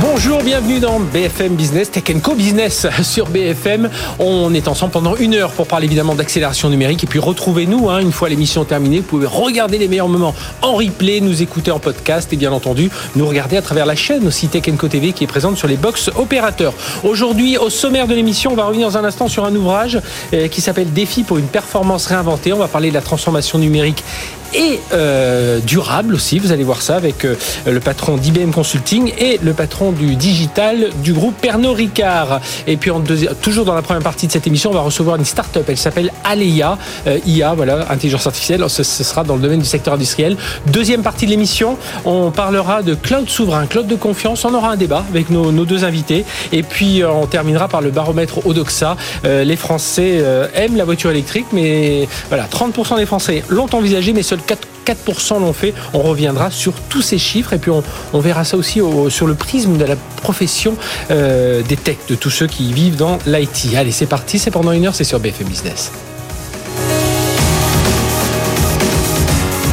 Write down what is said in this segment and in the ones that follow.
Bonjour, bienvenue dans BFM Business, Tech Co Business sur BFM. On est ensemble pendant une heure pour parler évidemment d'accélération numérique et puis retrouvez-nous hein, une fois l'émission terminée. Vous pouvez regarder les meilleurs moments en replay, nous écouter en podcast et bien entendu nous regarder à travers la chaîne aussi Tech Co TV qui est présente sur les box opérateurs. Aujourd'hui, au sommaire de l'émission, on va revenir dans un instant sur un ouvrage euh, qui s'appelle Défi pour une performance réinventée. On va parler de la transformation numérique et euh, durable aussi. Vous allez voir ça avec euh, le patron d'IBM Consulting et le patron du digital du groupe Pernod Ricard. Et puis en toujours dans la première partie de cette émission, on va recevoir une start-up. Elle s'appelle Aleia, euh, IA, voilà, intelligence artificielle. Ce, ce, sera dans le domaine du secteur industriel. Deuxième partie de l'émission, on parlera de cloud souverain, cloud de confiance. On aura un débat avec nos, nos deux invités. Et puis on terminera par le baromètre Odoxa. les Français aiment la voiture électrique, mais voilà, 30% des Français l'ont envisagé, mais seulement 4, 4% l'ont fait. On reviendra sur tous ces chiffres et puis on, verra ça aussi au, sur le prisme de la profession euh, des techs, de tous ceux qui vivent dans l'IT. Allez, c'est parti, c'est pendant une heure, c'est sur BFM Business.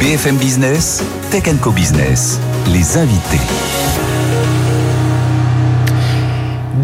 BFM Business, Tech Co Business, les invités.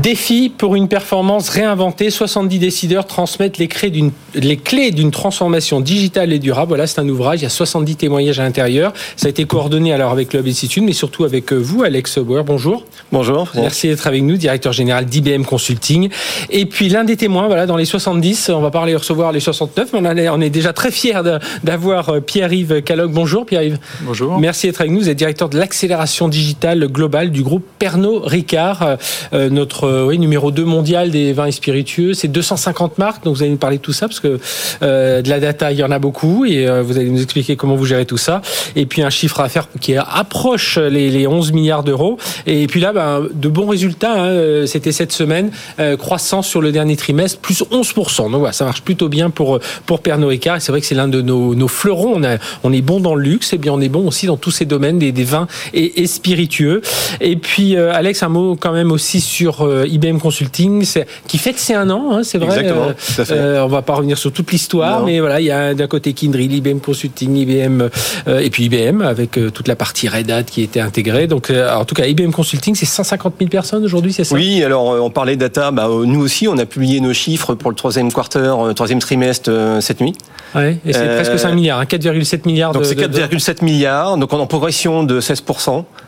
Défi pour une performance réinventée. 70 décideurs transmettent les clés d'une, les clés d'une transformation digitale et durable. Voilà, c'est un ouvrage. Il y a 70 témoignages à l'intérieur. Ça a été coordonné alors avec Club Institute, mais surtout avec vous, Alex Bauer. Bonjour. Bonjour. Merci d'être avec nous, directeur général d'IBM Consulting. Et puis l'un des témoins, voilà, dans les 70, on va parler recevoir les 69, mais on, est, on est déjà très fiers d'avoir Pierre-Yves Calogue. Bonjour Pierre-Yves. Bonjour. Merci d'être avec nous. Vous êtes directeur de l'accélération digitale globale du groupe Pernod Ricard, euh, notre euh, oui, numéro 2 mondial des vins et spiritueux. C'est 250 marques, donc vous allez nous parler de tout ça, parce que euh, de la data, il y en a beaucoup, et euh, vous allez nous expliquer comment vous gérez tout ça. Et puis un chiffre à faire qui approche les, les 11 milliards d'euros. Et puis là, ben, de bons résultats. Hein, euh, C'était cette semaine, euh, croissance sur le dernier trimestre, plus 11%. Donc voilà, ça marche plutôt bien pour, pour Pernod Ricard. C'est vrai que c'est l'un de nos, nos fleurons. On, a, on est bon dans le luxe, et bien on est bon aussi dans tous ces domaines des, des vins et, et spiritueux. Et puis, euh, Alex, un mot quand même aussi sur IBM Consulting, qui fête ses un an, hein, c'est vrai. Exactement, tout à fait. Euh, on va pas revenir sur toute l'histoire, mais voilà, il y a d'un côté Kindred, IBM Consulting, IBM euh, et puis IBM avec euh, toute la partie Red Hat qui était intégrée. Donc, euh, en tout cas, IBM Consulting, c'est 150 000 personnes aujourd'hui, c'est ça? Oui, alors on parlait data. Bah, nous aussi, on a publié nos chiffres pour le troisième quarter, troisième trimestre cette nuit. Ouais, et c'est presque 5 milliards, hein, 4,7 milliards. Donc c'est 4,7 milliards, donc en progression de 16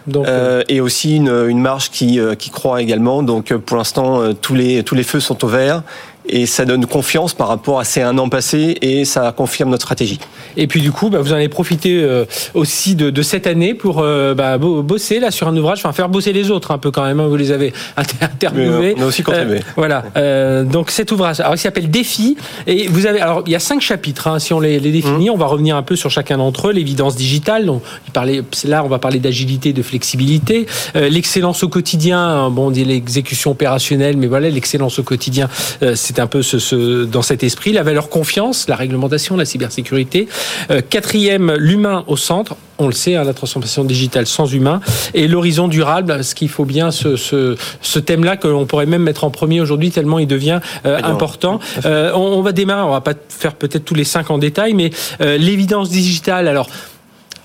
donc, euh, et aussi une, une marge qui, qui croît également. Donc pour l'instant, tous les tous les feux sont au vert et ça donne confiance par rapport à ces un an passé et ça confirme notre stratégie. Et puis du coup, bah, vous en avez profité euh, aussi de, de, cette année pour euh, bah, bosser là sur un ouvrage, enfin faire bosser les autres un peu quand même. Hein, vous les avez interviewés. On a aussi contribué. Euh, voilà. Euh, donc cet ouvrage, alors il s'appelle Défi et vous avez, alors il y a cinq chapitres. Hein, si on les, les définit, mmh. on va revenir un peu sur chacun d'entre eux. L'évidence digitale, donc il parlait, là on va parler d'agilité, de flexibilité, l'excellence au quotidien. Hein, bon, on dit l'exécution opérationnelle, mais voilà, l'excellence au quotidien, c'est c'est un peu ce, ce, dans cet esprit. La valeur confiance, la réglementation, la cybersécurité. Euh, quatrième, l'humain au centre. On le sait, hein, la transformation digitale sans humain. Et l'horizon durable, ce qu'il faut bien, ce, ce, ce thème-là qu'on pourrait même mettre en premier aujourd'hui, tellement il devient euh, important. Euh, on, on, va démarrer, on va pas faire peut-être tous les cinq en détail, mais l'évidence digitale, alors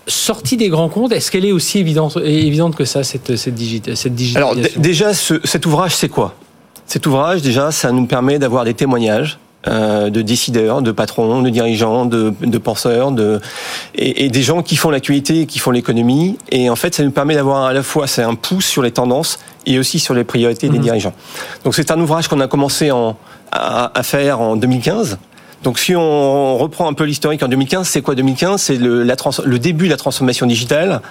sortie des grands comptes, est-ce qu'elle est aussi évidente, évidente que ça, cette, cette, digita, cette digitalisation? Alors déjà, ce, cet ouvrage, c'est quoi? Cet ouvrage, déjà, ça nous permet d'avoir des témoignages euh, de décideurs, de patrons, de dirigeants, de, de penseurs, de et, et, des gens qui font l'actualité, qui font l'économie. Et en fait, ça nous permet d'avoir à la fois c'est un pouce sur les tendances et aussi sur les priorités mmh. des dirigeants. Donc c'est un ouvrage qu'on a commencé en, à, à, faire en 2015. Donc si on reprend un peu l'historique en 2015, c'est quoi 2015 C'est le, la le début de la transformation digitale.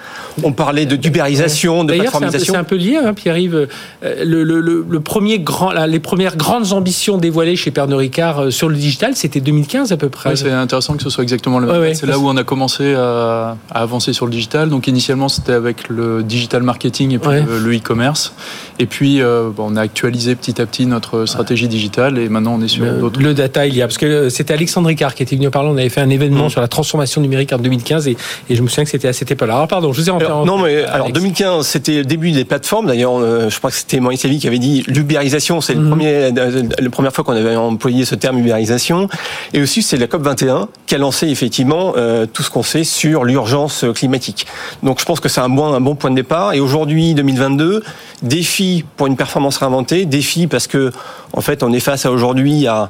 On parlait de dubérisation, de plateformisation. C'est un, peu lié, hein, Pierre-Yves. Euh, le, le, le, premier grand, les premières grandes ambitions dévoilées chez Pernod Ricard euh, sur le digital, c'était 2015 à peu près. c'est intéressant que ce soit exactement le même. c'est là où on a commencé à, à, avancer sur le digital. Donc initialement, c'était avec le digital marketing et puis le e-commerce. Et puis, euh, on a actualisé petit à petit notre stratégie digitale et maintenant on est sur d'autres. Le data, il y a parce que c'était Alexandre Ricard qui était venu parler. On avait fait un événement mmh. sur la transformation numérique en 2015 et, et je me souviens que c'était à cette époque-là. Alors pardon, je vous ai en Non, mais alors 2015, c'était le début des plateformes. D'ailleurs, euh, je crois que c'était Maurice Lévy qui avait dit l'ubérisation. C'est le mmh. premier, la première fois qu'on avait employé ce terme ubérisation. Et aussi, c'est la COP 21 qui a lancé effectivement euh, tout ce qu'on sait sur l'urgence climatique. Donc, je pense que c'est un bon, un bon point de départ. Et aujourd'hui, 2022, défi pour une performance réinventée, défi parce que en fait, on est face à aujourd'hui à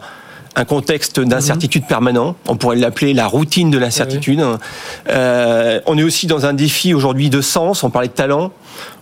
un contexte d'incertitude mhm. permanent. On pourrait l'appeler la routine de l'incertitude. Euh, on est aussi dans un défi aujourd'hui de sens. On parlait de talent.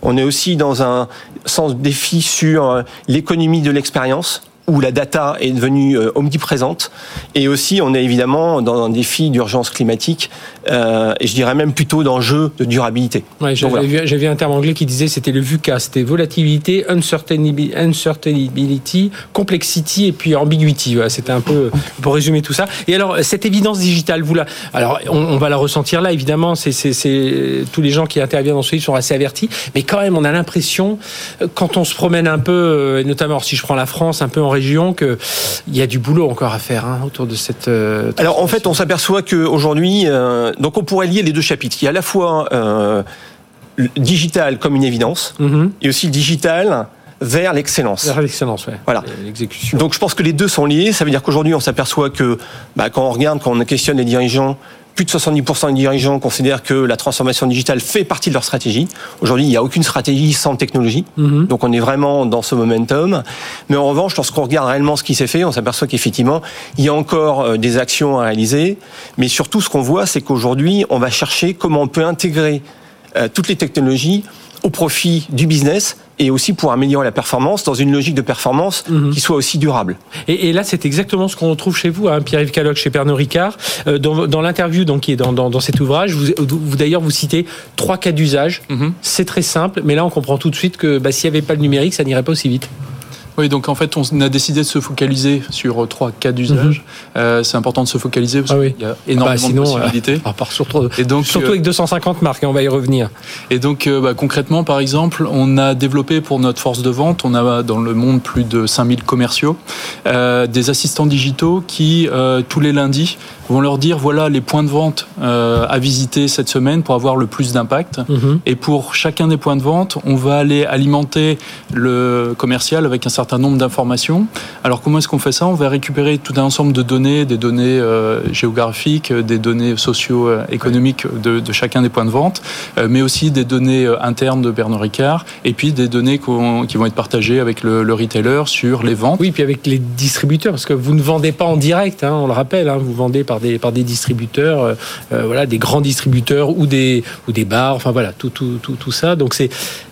On est aussi dans un sens défi sur euh, l'économie de l'expérience où la data est devenue euh, omniprésente. Et aussi, on est évidemment dans un défi d'urgence climatique, euh, et je dirais même plutôt d'enjeu de durabilité. Ouais, J'avais vu, un terme anglais qui disait c'était le VUCA, c'était volatilité, uncertainty, complexity et puis ambiguity. Voilà, c'était un peu pour résumer tout ça. Et alors, cette évidence digitale, vous la, alors on, va la ressentir là, évidemment, c'est tous les gens qui interviennent dans ce livre sont assez avertis, mais quand même, on a l'impression, quand on se promène un peu, euh, notamment si je prends la France, un peu en région qu'il y a du boulot encore à faire hein, autour de cette. Euh, Alors en fait, on s'aperçoit qu'aujourd'hui, euh, donc on pourrait lier les deux chapitres. Il y a à la fois euh, digital comme une évidence, mhm. et aussi digital vers l'excellence. Vers l'excellence, oui. Voilà. L'exécution. Donc je pense que les deux sont liés. Ça veut dire qu'aujourd'hui, on s'aperçoit que bah, quand on regarde, quand on questionne les dirigeants, plus de 70% des dirigeants considèrent que la transformation digitale fait partie de leur stratégie. Aujourd'hui, il n'y a aucune stratégie sans technologie. Mhm. Donc on est vraiment dans ce momentum. Mais en revanche, lorsqu'on regarde réellement ce qui s'est fait, on s'aperçoit qu'effectivement, il y a encore euh, des actions à réaliser. Mais surtout, ce qu'on voit, c'est qu'aujourd'hui, on va chercher comment on peut intégrer euh, toutes les technologies au profit du business et aussi pour améliorer la performance dans une logique de performance mhm. qui soit aussi durable. Et, là, c'est exactement ce qu'on retrouve chez vous, hein, Pierre-Yves Caloc, chez Pernod Ricard. Euh, dans, l'interview donc qui est dans, dans, cet ouvrage, vous, vous d'ailleurs vous citez trois cas d'usage. Mhm. C'est très simple, mais là on comprend tout de suite que bah, s'il n'y avait pas le numérique, ça n'irait pas aussi vite. Oui, donc en fait, on a décidé de se focaliser sur euh, trois cas d'usage. Mhm. Euh, c'est important de se focaliser parce ah qu'il y a énormément ah bah, de possibilités. Euh, part surtout, et donc, surtout avec 250 marques, et on va y revenir. Et donc, bah, concrètement, par exemple, on a développé pour notre force de vente, on a dans le monde plus de 5000 commerciaux, des assistants digitaux qui, tous les lundis, vont leur dire voilà les points de vente à visiter cette semaine pour avoir le plus d'impact. Mhm. Et pour chacun des points de vente, on va aller alimenter le commercial avec un certain nombre d'informations. Alors comment est-ce qu'on fait ça? On va récupérer tout un ensemble de données, des données euh, géographiques, des données socio-économiques de, de, chacun des points de vente, euh, mais aussi des données euh, internes de Bernard Ricard, et puis des données qui vont être partagées avec le, le, retailer sur les ventes. Oui, puis avec les distributeurs, parce que vous ne vendez pas en direct, hein, on le rappelle, hein, vous vendez par des, par des distributeurs, voilà, des grands distributeurs ou des, ou des bars, enfin voilà, tout, tout, tout, tout ça. Donc c'est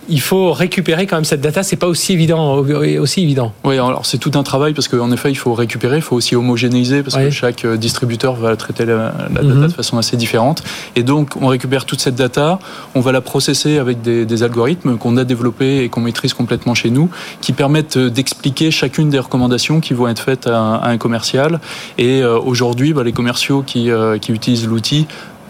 il faut récupérer quand même cette data. C'est pas aussi évident, aussi évident. Oui, alors c'est tout un travail parce qu'en effet, il faut récupérer, il faut aussi homogénéiser parce que chaque euh, distributeur va traiter la, data mhm. de façon assez différente. Et donc, on récupère toute cette data, on va la processer avec des, algorithmes qu'on a développés et qu'on maîtrise complètement chez nous, qui permettent euh, d'expliquer chacune des recommandations qui vont être faites à, un commercial. Et euh, aujourd'hui, bah, les commerciaux qui, qui utilisent l'outil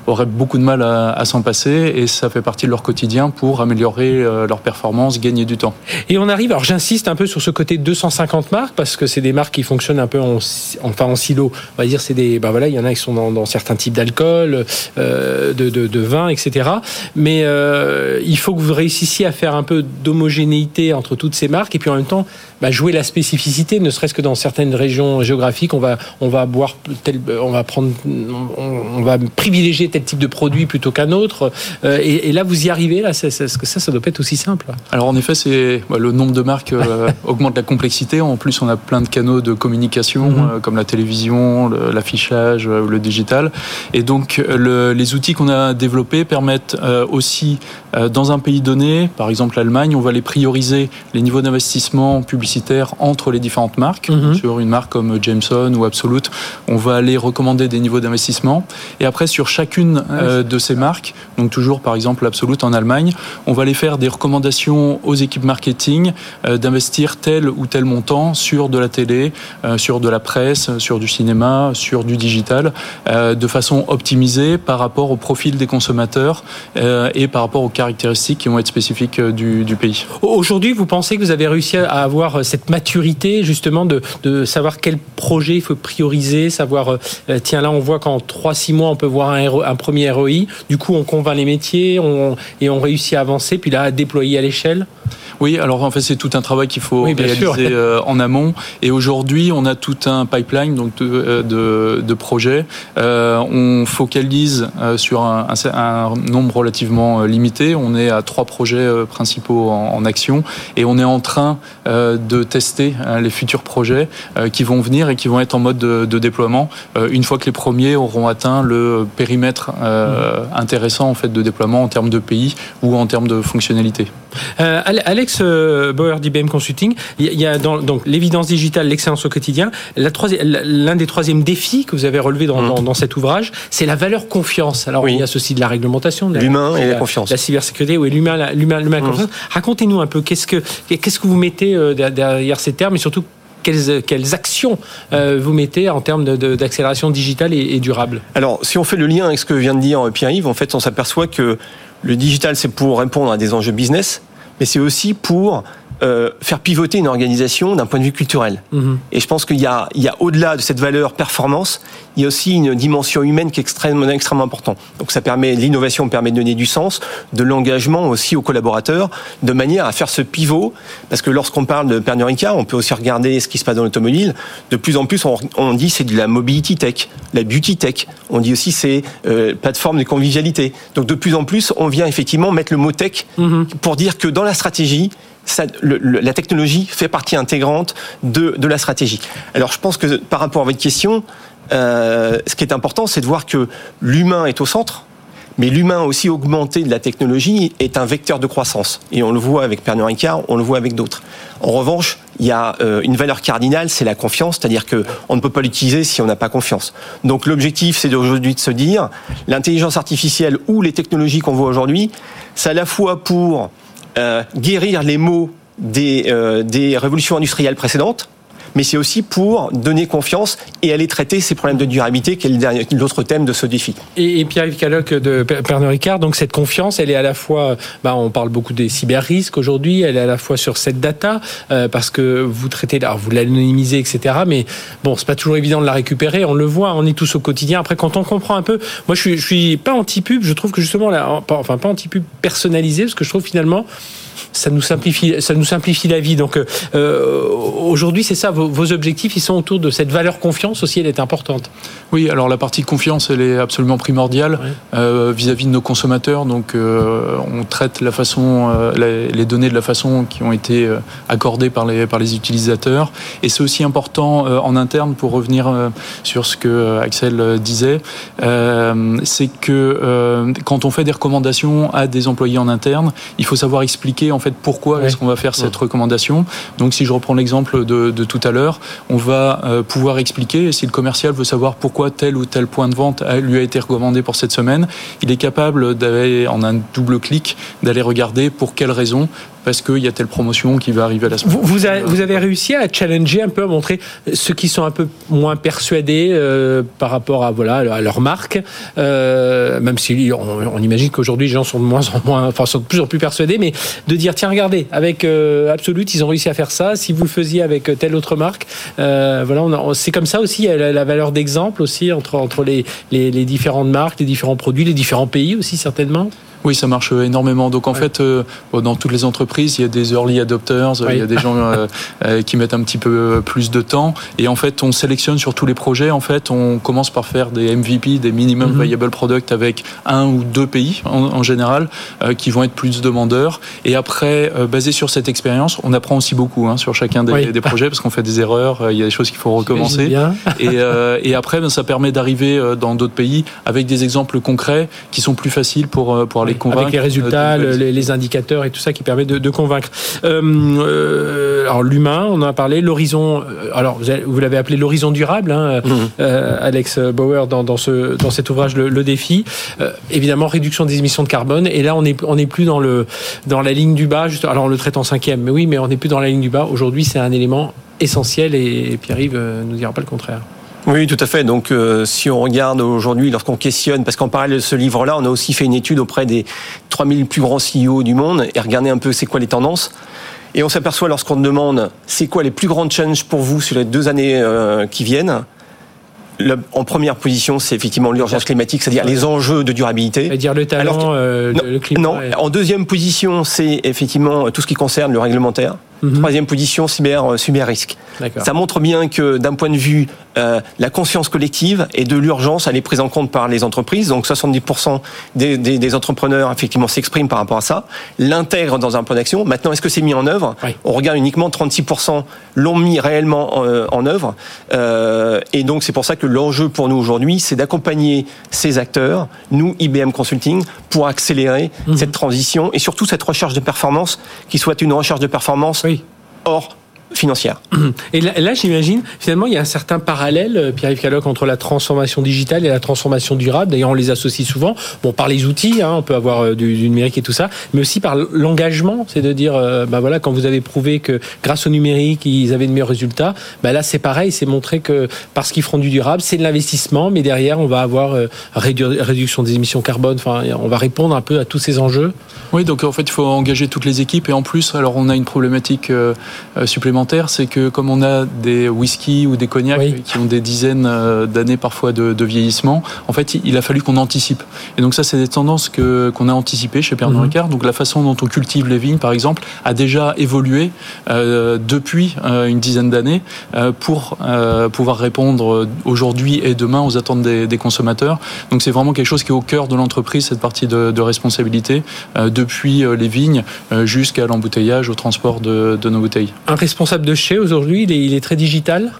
auraient beaucoup de mal à, s'en passer et ça fait partie de leur quotidien pour améliorer euh, leur performance, gagner du temps. Et on arrive, alors j'insiste un peu sur ce côté 250 marques parce que c'est des marques qui fonctionnent un peu en, enfin en silo. On va dire c'est des, ben voilà, il y en a qui sont dans, certains types d'alcool, euh, de, de, vin, etc. Mais euh, il faut que vous réussissiez à faire un peu d'homogénéité entre toutes ces marques et puis en même temps bah, jouer la spécificité, ne serait-ce que dans certaines régions géographiques, on va on va boire tel, on va prendre, on, va privilégier tel type de produit plutôt qu'un autre. Euh, et, là, vous y arrivez là, est-ce que ça, ça doit pas être aussi simple Alors en effet, c'est bah, le nombre de marques euh, augmente la complexité. En plus, on a plein de canaux de communication mhm. euh, comme la télévision, l'affichage, le, le, digital. Et donc, le, les outils qu'on a développés permettent aussi dans un pays donné, par exemple l'Allemagne, on va les prioriser les niveaux d'investissement publicitaire entre les différentes marques. Mhm. Sur une marque comme Jameson ou Absolute, on va aller recommander des niveaux d'investissement. Et après, sur chacune ah de ces marques, donc toujours par exemple Absolute en Allemagne, on va aller faire des recommandations aux équipes marketing d'investir tel ou tel montant sur de la télé, sur de la presse, sur du cinéma, sur du digital, de façon optimisée par rapport au profil des consommateurs et par rapport aux caractéristiques qui vont être spécifiques du, du pays. Aujourd'hui, vous pensez que vous avez réussi à avoir cette maturité justement de, de savoir quel projet il faut prioriser, savoir, euh, tiens là on voit qu'en 3-6 mois on peut voir un, un, premier ROI, du coup on convainc les métiers on, et on réussit à avancer, puis là à déployer à l'échelle? Oui, alors en fait c'est tout un travail qu'il faut réaliser euh, en amont. Et aujourd'hui, on a tout un pipeline donc de, euh, de, projets. Euh, on focalise sur un, un, nombre relativement limité. On est à trois projets principaux en, action et on est en train de tester les futurs projets qui vont venir et qui vont être en mode de, de déploiement une fois que les premiers auront atteint le périmètre intéressant en fait de déploiement en termes de pays ou en termes de fonctionnalité. Euh, Alex euh, Bauer d'IBM Consulting, il y a dans, donc l'évidence digitale, l'excellence au quotidien. L'un des troisièmes défis que vous avez relevé dans, mmh. dans, cet ouvrage, c'est la valeur confiance. Alors il y a ceci de la réglementation, l'humain et la, confiance, la cybersécurité, oui, l'humain, l'humain, l'humain, mmh. confiance. Racontez-nous un peu qu'est-ce que qu'est-ce que vous mettez euh, derrière ces termes et surtout quelles, actions vous mettez en termes d'accélération digitale et, et, durable? Alors, si on fait le lien avec ce que vient de dire Pierre-Yves, en fait, on s'aperçoit que le digital, c'est pour répondre à des enjeux business, mais c'est aussi pour euh, faire pivoter une organisation d'un point de vue culturel. Mhm. Et je pense qu'il y a, a au-delà de cette valeur performance, il y a aussi une dimension humaine qui est extrêmement, extrêmement importante. Donc ça permet, l'innovation permet de donner du sens, de l'engagement aussi aux collaborateurs, de manière à faire ce pivot. Parce que lorsqu'on parle de Pernod Ricard, on peut aussi regarder ce qui se passe dans l'automobile. De plus en plus, on, on dit c'est de la mobility tech, la beauty tech. On dit aussi c'est euh, plateforme de convivialité. Donc de plus en plus, on vient effectivement mettre le mot tech mhm. pour dire que dans la stratégie, la technologie fait partie intégrante de, la stratégie. Alors je pense que par rapport à votre question, euh, ce qui est important, c'est de voir que l'humain est au centre, mais l'humain aussi augmenté de la technologie est un vecteur de croissance. Et on le voit avec Pernod Ricard, on le voit avec d'autres. En revanche, il y a euh, une valeur cardinale, c'est la confiance, c'est-à-dire que on ne peut pas l'utiliser si on n'a pas confiance. Donc l'objectif, c'est aujourd'hui de se dire, l'intelligence artificielle ou les technologies qu'on voit aujourd'hui, c'est à la fois pour guérir les maux des, euh, des révolutions industrielles précédentes, mais c'est aussi pour donner confiance et aller traiter ces problèmes de durabilité, qui est l'autre thème de ce défi. Et, Pierre-Yves Caloc de Pernod Ricard, donc cette confiance, elle est à la fois, bah, on parle beaucoup des cyber-risques aujourd'hui, elle est à la fois sur cette data, euh, parce que vous traitez, alors vous l'anonymisez, etc., mais bon, c'est pas toujours évident de la récupérer, on le voit, on est tous au quotidien. Après, quand on comprend un peu, moi je suis, suis pas anti-pub, je trouve que justement, enfin pas anti-pub personnalisé, parce que je trouve finalement, ça nous simplifie, ça nous simplifie la vie. Donc euh, aujourd'hui, c'est ça, vos, vos, objectifs, ils sont autour de cette valeur confiance aussi, elle est importante. Oui, alors la partie confiance, elle est absolument primordiale euh, vis-à-vis de nos consommateurs. Donc euh, on traite la façon, euh, les, données de la façon qui ont été accordées par les par les utilisateurs. Et c'est aussi important en interne pour revenir sur ce que Axel disait, c'est que quand on fait des recommandations à des employés en interne, il faut savoir expliquer en fait pourquoi est-ce qu'on va faire cette recommandation. Donc si je reprends l'exemple de, tout à l'heure, on va euh, pouvoir expliquer si le commercial veut savoir pourquoi tel ou tel point de vente lui a été recommandé pour cette semaine, il est capable d'aller en un double clic d'aller regarder pour quelle raison parce qu'il y a telle promotion qui va arriver à la semaine. Vous, vous, avez, réussi à challenger un peu, à montrer ceux qui sont un peu moins persuadés euh, par rapport à voilà à leur marque, euh, même si on, imagine qu'aujourd'hui les gens sont de moins en moins, enfin sont de plus en plus persuadés, mais de dire tiens regardez avec euh, Absolute ils ont réussi à faire ça, si vous le faisiez avec telle autre marque, voilà c'est comme ça aussi la, valeur d'exemple aussi entre entre les, les, les différentes marques, les différents produits, les différents pays aussi certainement. Oui, ça marche énormément. Donc en fait, euh, dans toutes les entreprises, il y a des early adopters, il y a des gens euh, euh, qui mettent un petit peu plus de temps. Et en fait, on sélectionne sur tous les projets. En fait, on commence par faire des MVP, des minimum mhm. viable product avec un ou deux pays en, général qui vont être plus demandeurs. Et après, basé sur cette expérience, on apprend aussi beaucoup hein, sur chacun des, des projets parce qu'on fait des erreurs, il y a des choses qu'il faut recommencer. Et, et, après, ben, ça permet d'arriver dans d'autres pays avec des exemples concrets qui sont plus faciles pour pour aller les convaincre. Avec les résultats, euh, de- le- les, les indicateurs et tout ça qui permet de, de convaincre. Euh, euh, alors l'humain, on en a parlé, l'horizon. Alors vous, avez- vous l'avez appelé l'horizon durable, hein, euh, Alex Bauer dans, dans ce dans cet ouvrage le, le défi. Euh, évidemment réduction des émissions de carbone. Et là on est on n'est plus dans le dans la ligne du bas. Juste, alors on le traite en cinquième, mais oui, mais on n'est plus dans la ligne du bas. Aujourd'hui c'est un élément essentiel et Pierre-Yves euh, nous dira pas le contraire. Oui, tout à fait. Donc, euh, si on regarde aujourd'hui, lorsqu'on questionne, parce qu'en parallèle de ce livre-là, on a aussi fait une étude auprès des 3000 plus grands CEO du monde et regarder un peu c'est quoi les tendances. Et on s'aperçoit lorsqu'on demande c'est quoi les plus grandes challenges pour vous sur les deux années euh, qui viennent? Le- en première position, c'est effectivement l'urgence climatique, c'est-à-dire les enjeux de durabilité. C'est-à-dire le talent, Alors euh, Non, le, le climat. non, et- en deuxième position, c'est effectivement tout ce qui concerne le réglementaire. Mhm. Troisième position, cyber, euh, cyber risque. Ça montre bien que d'un point de vue euh, la conscience collective et de l'urgence, elle est prise en compte par les entreprises. Donc 70% des, des, des entrepreneurs effectivement s'expriment par rapport à ça, l'intègrent dans un plan d'action. Maintenant, est-ce que c'est mis en œuvre? Oui. On regarde uniquement 36% l'ont mis réellement en, euh, en œuvre. Euh, et donc c'est pour ça que l'enjeu pour nous aujourd'hui, c'est d'accompagner ces acteurs, nous IBM Consulting, pour accélérer Mhm. cette transition et surtout cette recherche de performance qui soit une recherche de performance Oui. Hors financière. Et là, là, j'imagine, finalement, il y a un certain parallèle, euh, Pierre-Yves Caloc, entre la transformation digitale et la transformation durable. D'ailleurs, on les associe souvent. Bon, par les outils, hein, on peut avoir euh, du, du numérique et tout ça, mais aussi par l'engagement. C'est de dire, euh, bah voilà, quand vous avez prouvé que grâce au numérique, ils avaient de meilleurs résultats, bah là, c'est pareil, c'est montrer que parce qu'ils feront du durable, c'est de l'investissement, mais derrière, on va avoir euh, rédu- réduction des émissions carbone. Enfin, on va répondre un peu à tous ces enjeux. Oui, donc en fait, il faut engager toutes les équipes. Et en plus, alors on a une problématique euh, euh, c'est que comme on a des whisky ou des cognacs Oui. qui ont des dizaines euh, d'années parfois de, de vieillissement, en fait, il- a fallu qu'on anticipe. Et donc ça, c'est des tendances que qu'on a anticipées chez Pernod Mhm. Ricard. Donc la façon dont on cultive les vignes, par exemple, a déjà évolué euh, depuis euh, une dizaine d'années euh, pour pouvoir répondre aujourd'hui et demain aux attentes des, des consommateurs. Donc c'est vraiment quelque chose qui est au cœur de l'entreprise, cette partie de, de responsabilité, depuis les vignes jusqu'à l'embouteillage, au transport de, de nos bouteilles. Un responsable de chez aujourd'hui, il est, il est très digital.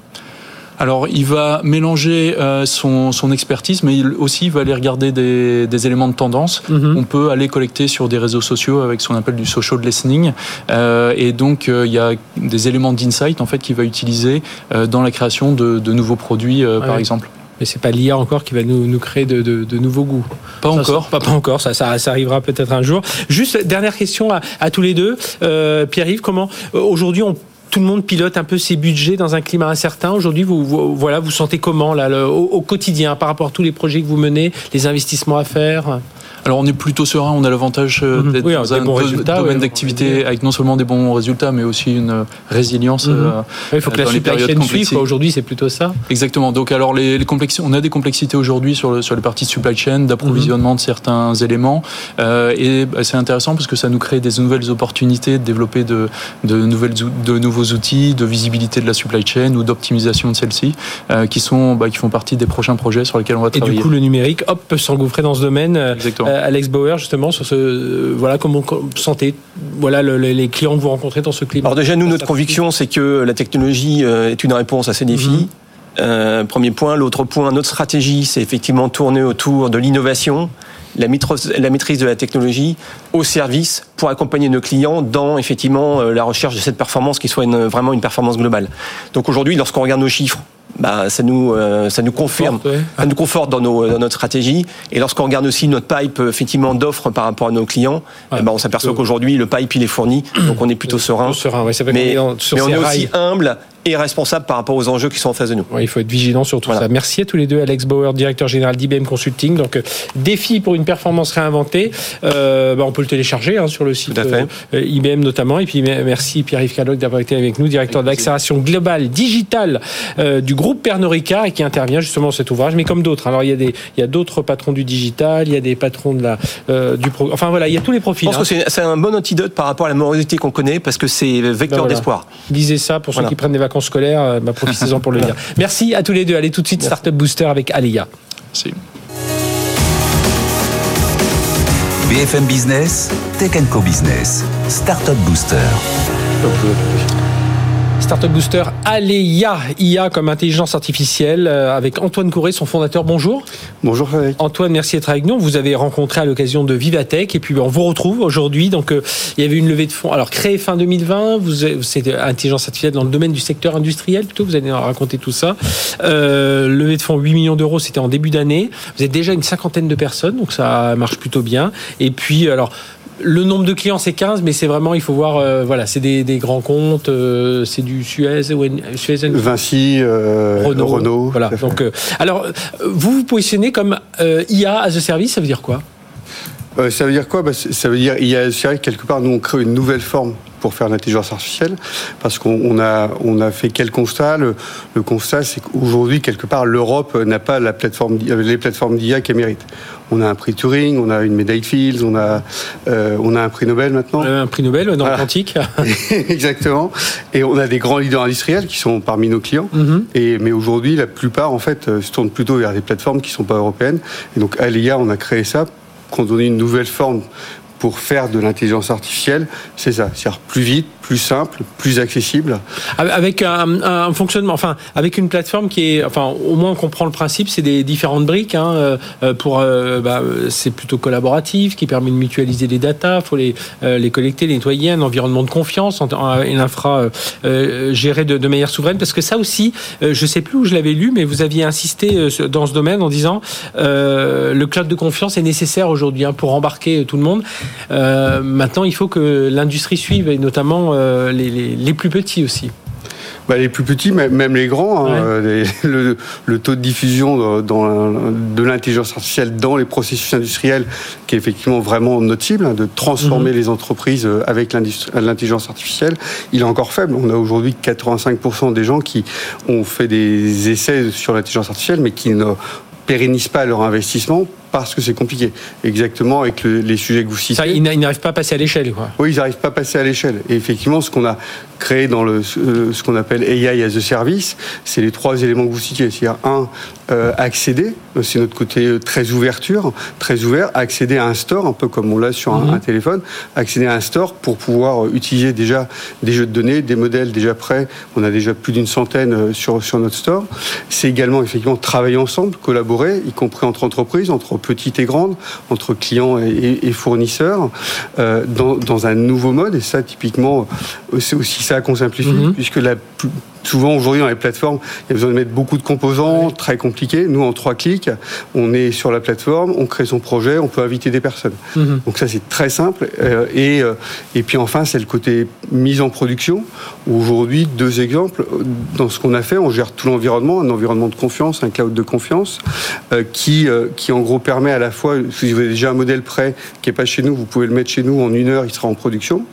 Alors, il va mélanger euh, son, son expertise, mais il aussi va aller regarder des, des éléments de tendance. Mhm. On peut aller collecter sur des réseaux sociaux avec ce qu'on appelle du social listening. Euh, et donc, euh, il y a des éléments d'insight en fait qu'il va utiliser dans la création de, de nouveaux produits, Ouais. par exemple. Mais c'est pas l'IA encore qui va nous, nous créer de, de, de nouveaux goûts. Pas Ça, encore. pas, pas encore, ça, ça, ça arrivera peut-être un jour. Juste dernière question à, à tous les deux. Euh, Pierre-Yves, comment aujourd'hui on tout le monde pilote un peu ses budgets dans un climat incertain. Aujourd'hui, vous, voilà, vous sentez comment là, au quotidien par rapport à tous les projets que vous menez, les investissements à faire? Alors on est plutôt serein, on a l'avantage euh, Mhm. d'être Oui, dans un domaine d'activité avec non seulement des bons résultats, mais aussi une résilience. Mhm. euh, Il faut que la supply chain suive. Aujourd'hui, c'est plutôt ça. Exactement. Donc alors les, les complexi- on a des complexités aujourd'hui sur le, sur les parties de supply chain, d'approvisionnement Mhm. de certains éléments, euh, et bah, c'est intéressant parce que ça nous crée des nouvelles opportunités de développer de, de nouvelles ou- de nouveaux outils, de visibilité de la supply chain ou d'optimisation de celle-ci, euh, qui sont bah, qui font partie des prochains projets sur lesquels on va Et travailler. du coup, le numérique, hop, peut s'engouffrer dans ce domaine. Euh, Exactement. euh, Alex Bauer, justement, sur ce, euh, voilà, comment vous sentez, voilà, le- le- les clients que vous rencontrez dans ce climat. Alors déjà, nous, notre conviction, c'est que la technologie euh, est une réponse à ces défis. Mhm. Euh, premier point. L'autre point, notre stratégie, c'est effectivement tourner autour de l'innovation, la, maîtrise de la technologie au service pour accompagner nos clients dans effectivement euh, la recherche de cette performance qui soit une- vraiment une performance globale. Donc aujourd'hui, lorsqu'on regarde nos chiffres, bah, ça nous euh, ça nous confirme ouais. ça nous conforte dans, nos, dans notre stratégie. Et lorsqu'on regarde aussi notre pipe euh, effectivement d'offres par rapport à nos clients, Ouais. ben, on s'aperçoit Plutôt- qu'aujourd'hui le pipe il est fourni, donc on est plutôt serein. Plutôt ouais, Mais, on est rails. aussi humble et responsable par rapport aux enjeux qui sont en face de nous. Ouais, il faut être vigilant sur tout Voilà. ça. Merci à tous les deux, Alex Bauer, directeur général d'IBM Consulting. Donc, euh, défi pour une performance réinventée. Euh, bah, on peut le télécharger hein, sur le site euh, IBM notamment. Et puis, me- merci Pierre-Yves Caloc d'avoir été avec nous, directeur de l'accélération globale digitale euh, du groupe Pernod Ricard et qui intervient justement dans cet ouvrage, mais comme d'autres. Alors, il y a des, il y a d'autres patrons du digital, il y a des patrons de la, euh, du pro. Enfin, voilà, il y a tous les Je profils. pense hein. que c'est un bon antidote par rapport à la morosité qu'on connaît parce que c'est vecteur Ben voilà. d'espoir. Lisez ça pour ceux Voilà. qui prennent des vacances scolaires. euh, bah, Profitez-en pour le lire. Merci à tous les deux. Allez tout de suite, Startup Booster avec Alia. C'est- BFM Business, Tech Co Business, Startup Booster. Startup Booster Aléa, IA comme intelligence artificielle, euh, avec Antoine Couré, son fondateur. Bonjour. Bonjour Frédéric. Antoine, merci d'être avec nous. Vous avez rencontré à l'occasion de Vivatech et puis on vous retrouve aujourd'hui. Donc euh, il y avait une levée de fonds. Alors créée fin 2020, vous c'est intelligence artificielle dans le domaine du secteur industriel plutôt. Vous allez nous raconter tout ça. Euh, levée de fonds 8 millions d'euros, c'était en début d'année. Vous êtes déjà une cinquantaine de personnes, donc ça marche plutôt bien. Et puis alors le nombre de clients, c'est 15, mais c'est vraiment, il faut voir, euh, voilà, c'est des, grands comptes, euh, c'est du Suez, Suez Vinci, euh, Renault, Voilà. Donc, alors, vous vous positionnez comme IA as a service, ça veut dire quoi? Ça veut dire quoi? Bah, Ça veut dire IA as a service, quelque part, nous, on crée une nouvelle forme pour faire l'intelligence artificielle, parce qu'on a, on a fait quel constat? Le, constat, c'est qu'aujourd'hui, quelque part, l'Europe n'a pas la plateforme, les plateformes d'IA qu'elle mérite. On a un prix Turing, on a une médaille Fields, on a, euh, on a un prix Nobel maintenant. Un prix Nobel dans l'Atlantique. Exactement. Et on a des grands leaders industriels qui sont parmi nos clients. Et, mais aujourd'hui, la plupart, en fait, euh, se tournent plutôt vers des plateformes qui ne sont pas européennes. Et donc, à l'IA, on a créé ça pour donner une nouvelle forme pour faire de l'intelligence artificielle, c'est ça, c'est-à-dire plus vite, plus simple, plus accessible. Avec un, fonctionnement, enfin, avec une plateforme qui est, enfin, au moins on comprend le principe, c'est des différentes briques. Hein, euh, pour, euh, bah, c'est plutôt collaboratif, qui permet de mutualiser les datas, faut les euh, les collecter, les nettoyer, un environnement de confiance, une infra gérée de, manière souveraine. Parce que ça aussi, je sais plus où je l'avais lu, mais vous aviez insisté dans ce domaine en disant le cloud de confiance est nécessaire aujourd'hui hein, pour embarquer tout le monde. Maintenant, il faut que l'industrie suive et notamment euh, les, plus petits aussi. Bah, les plus petits, même les grands, hein, euh, le, taux de diffusion de l'intelligence artificielle dans les processus industriels, qui est effectivement vraiment notre cible, hein, de transformer mhm. les entreprises euh, avec l'intelligence artificielle, il est encore faible. On a aujourd'hui 85% des gens qui ont fait des essais sur l'intelligence artificielle, mais qui ne pérennisent pas leur investissement parce que c'est compliqué. Exactement avec les sujets que vous citez. ils n'arrivent pas à passer à l'échelle, quoi. Oui, ils n'arrivent pas à passer à l'échelle. Et effectivement, ce qu'on a créé dans le, euh, ce qu'on appelle AI as a service, c'est les trois éléments que vous citiez. C'est-à-dire, un, euh, accéder, c'est notre côté euh, très ouverture, très ouvert, accéder à un store, un peu comme on l'a sur un, mhm. téléphone, accéder à un store pour pouvoir utiliser déjà des jeux de données, des modèles déjà prêts. On a déjà plus d'une centaine sur, sur notre store. C'est également, effectivement, travailler ensemble, collaborer, y compris entre entreprises, entre petite et grande, entre clients et, fournisseurs, euh, dans, un nouveau mode. Et ça, typiquement, c'est aussi ça qu'on simplifie, mhm. puisque la, souvent aujourd'hui dans les plateformes, il y a besoin de mettre beaucoup de composants, très compliqués. Nous, en trois clics, on est sur la plateforme, on crée son projet, on peut inviter des personnes. Mhm. Donc ça, c'est très simple. Euh, et, euh, et puis enfin, c'est le côté mise en production. Aujourd'hui, deux exemples. Dans ce qu'on a fait, on gère tout l'environnement, un environnement de confiance, un cloud de confiance, euh, qui, qui en gros permet à la fois, si vous avez déjà un modèle prêt qui n'est pas chez nous, vous pouvez le mettre chez nous en une heure, il sera en production.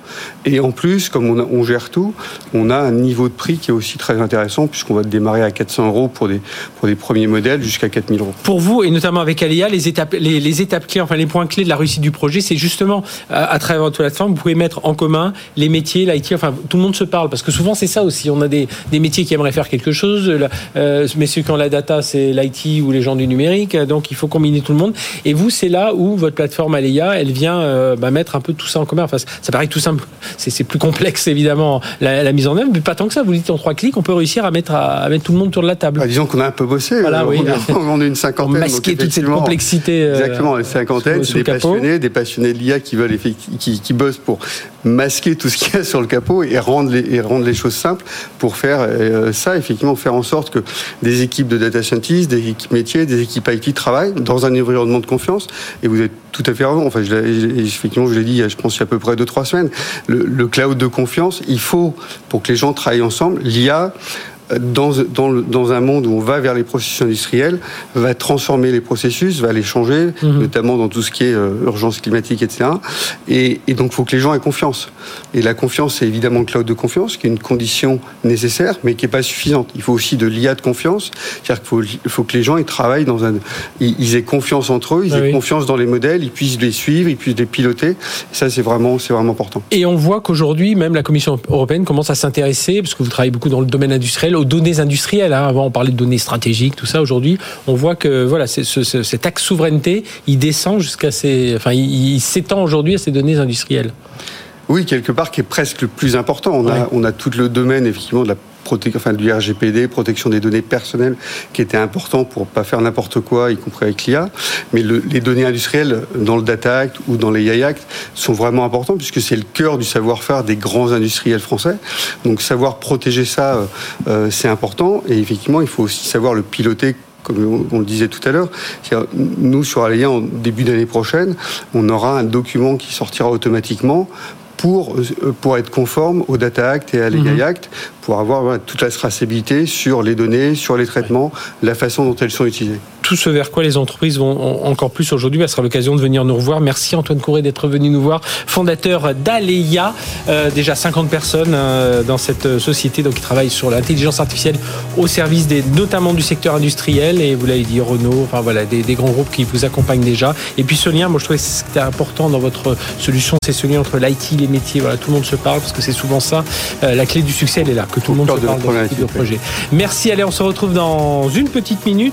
Et en plus, comme on, on gère tout, on a un niveau de prix qui est aussi très intéressant puisqu'on va démarrer à 400 euros pour des, pour des premiers modèles jusqu'à 4000 euros. Pour vous, et notamment avec Alia, les étapes, les, étapes clés, enfin les points clés de la réussite du projet, c'est justement à, travers votre plateforme, vous pouvez mettre en commun les métiers, l'IT, enfin tout le monde se parle parce que souvent c'est ça aussi. On a des, des, métiers qui aimeraient faire quelque chose, euh, mais ceux qui ont la data, c'est l'IT ou les gens du numérique, donc il faut combiner tout le monde. Et vous, c'est là où votre plateforme Alia, elle vient euh, bah, mettre un peu tout ça en commun. Enfin, ça paraît tout simple, c'est plus complexe évidemment la, la, mise en œuvre, mais pas tant que ça. Vous dites en trois clics on peut réussir à mettre, à, mettre tout le monde autour de la table. Bah, disons qu'on a un peu bossé. Voilà, oui. on, est une cinquantaine. Masquer toute cette complexité. Euh, exactement, une cinquantaine, c'est des passionnés, des passionnés de l'IA qui veulent qui, qui, bossent pour masquer tout ce qu'il y a sur le capot et rendre les, et rendre les choses simples pour faire euh, ça, effectivement, faire en sorte que des équipes de data scientists, des équipes métiers, des équipes IT travaillent dans un environnement de confiance. Et vous êtes tout à fait raison. Enfin, je effectivement, je l'ai dit, je pense, il y a à peu près 2-3 semaines. Le, le cloud de confiance, il faut, pour que les gens travaillent ensemble, l'IA ja. Dans, dans, dans, un monde où on va vers les processus industriels, va transformer les processus, va les changer, mhm. notamment dans tout ce qui est euh, urgence climatique, etc. Et, et donc, il faut que les gens aient confiance. Et la confiance, c'est évidemment le cloud de confiance, qui est une condition nécessaire, mais qui n'est pas suffisante. Il faut aussi de l'IA de confiance, c'est-à-dire qu'il faut, que les gens ils travaillent dans un, ils, aient confiance entre eux, ils ah aient confiance dans les modèles, ils puissent les suivre, ils puissent les piloter. Et ça, c'est vraiment, c'est vraiment important. Et on voit qu'aujourd'hui, même la Commission européenne commence à s'intéresser, parce que vous travaillez beaucoup dans le domaine industriel, données industrielles. Hein. Avant, on parlait de données stratégiques, tout ça. Aujourd'hui, on voit que voilà, cet axe souveraineté, il descend jusqu'à ces, enfin, il, s'étend aujourd'hui à ces données industrielles. Oui, quelque part, qui est presque le plus important. On, a, on a tout le domaine, effectivement, de la enfin, du RGPD, protection des données personnelles, qui était important pour pas faire n'importe quoi, y compris avec l'IA. Mais les données industrielles dans le Data Act ou dans les AI Act sont vraiment importantes puisque c'est le cœur du savoir-faire des grands industriels français. Donc savoir protéger ça, euh, euh, c'est important. Et effectivement, il faut aussi savoir le piloter comme on le disait tout à l'heure, nous, sur Aléa, en début d'année prochaine, on aura un document qui sortira automatiquement pour, euh, pour être conforme au Data Act et à l'EGAI mhm. Act, pour avoir toute la traçabilité sur les données, sur les traitements, la façon dont elles sont utilisées tout ce vers quoi les entreprises vont encore plus aujourd'hui. Ce sera l'occasion de venir nous revoir. Merci Antoine Couré d'être venu nous voir, fondateur d'Aleia. Euh, déjà 50 personnes euh, dans cette société donc, qui travaille sur l'intelligence artificielle au service des, notamment du secteur industriel. Et vous l'avez dit, Renault, enfin voilà, des, grands groupes qui vous accompagnent déjà. Et puis ce lien, moi je trouvais que c'était important dans votre solution, c'est ce lien entre l'IT, les métiers. Voilà, tout le monde se parle parce que c'est souvent ça. Euh, la clé du succès, elle est là, que tout le monde se parle ce de projet. Merci, allez, on se retrouve dans une petite minute.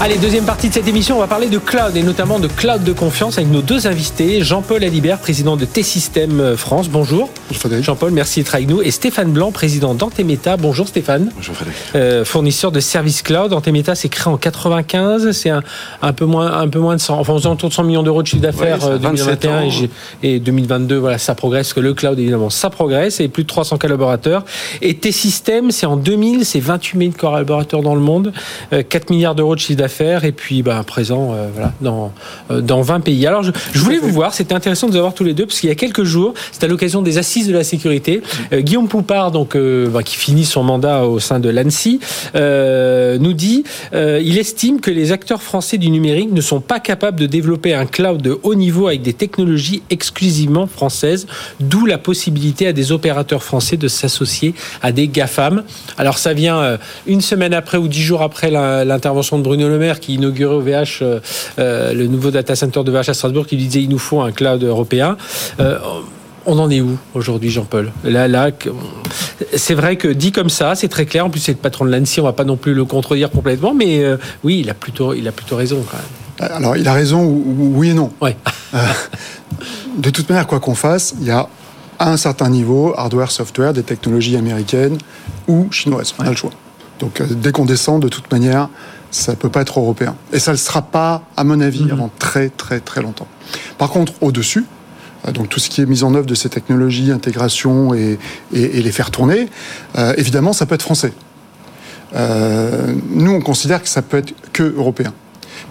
Allez, deuxième partie de cette émission, on va parler de cloud et notamment de cloud de confiance avec nos deux invités, Jean-Paul Alibert, président de T-System France. Bonjour. Bonjour Jean-Paul, merci d'être avec nous. Et Stéphane Blanc, président d'Antemeta. Bonjour Stéphane. Bonjour Frédéric. Euh, fournisseur de services cloud. Antemeta s'est créé en 95. C'est un, un, peu moins, un peu moins de 100, enfin aux alentours de 100 millions d'euros de chiffre d'affaires euh, 2021 et, et, 2022. Voilà, ça progresse. Que le cloud, évidemment, ça progresse. Et plus de 300 collaborateurs. Et T-System, c'est en 2000, c'est 28 000 collaborateurs dans le monde, 4 euh, milliards d'euros de chiffre d'affaires et puis à présent euh, voilà, dans, euh, dans 20 pays. Alors je, voulais vous voir, c'était intéressant de vous avoir tous les deux, parce qu'il y a quelques jours, c'était à l'occasion des assises de la sécurité, euh, Guillaume Poupard, donc, bah, qui finit son mandat au sein de l'ANSI, nous dit il estime que les acteurs français du numérique ne sont pas capables de développer un cloud de haut niveau avec des technologies exclusivement françaises, d'où la possibilité à des opérateurs français de s'associer à des GAFAM. Alors ça vient une semaine après ou dix jours après l'intervention de Bruno Le Maire qui inauguré au VH euh, euh, le nouveau data center de VH à Strasbourg qui disait il nous faut un cloud européen. Euh, on en est où aujourd'hui, Jean-Paul? Là, là, c'est vrai que dit comme ça, c'est très clair. En plus, c'est le patron de l'ANSI, on va pas non plus le contredire complètement, mais oui, il a plutôt, il a plutôt raison quand même. Alors, il a raison, oui et non. Ouais. de toute manière, quoi qu'on fasse, il y a à un certain niveau, hardware, software, des technologies américaines ou chinoises. On a le choix. Donc, dès qu'on descend, de toute manière, ça ne peut pas être européen. Et ça ne le sera pas, à mon avis, mhm. avant très très très longtemps. Par contre, au-dessus, euh, donc tout ce qui est mise en œuvre de ces technologies, intégration et, et, les faire tourner, euh, évidemment, ça peut être français. Euh, nous, on considère que ça peut être que européen,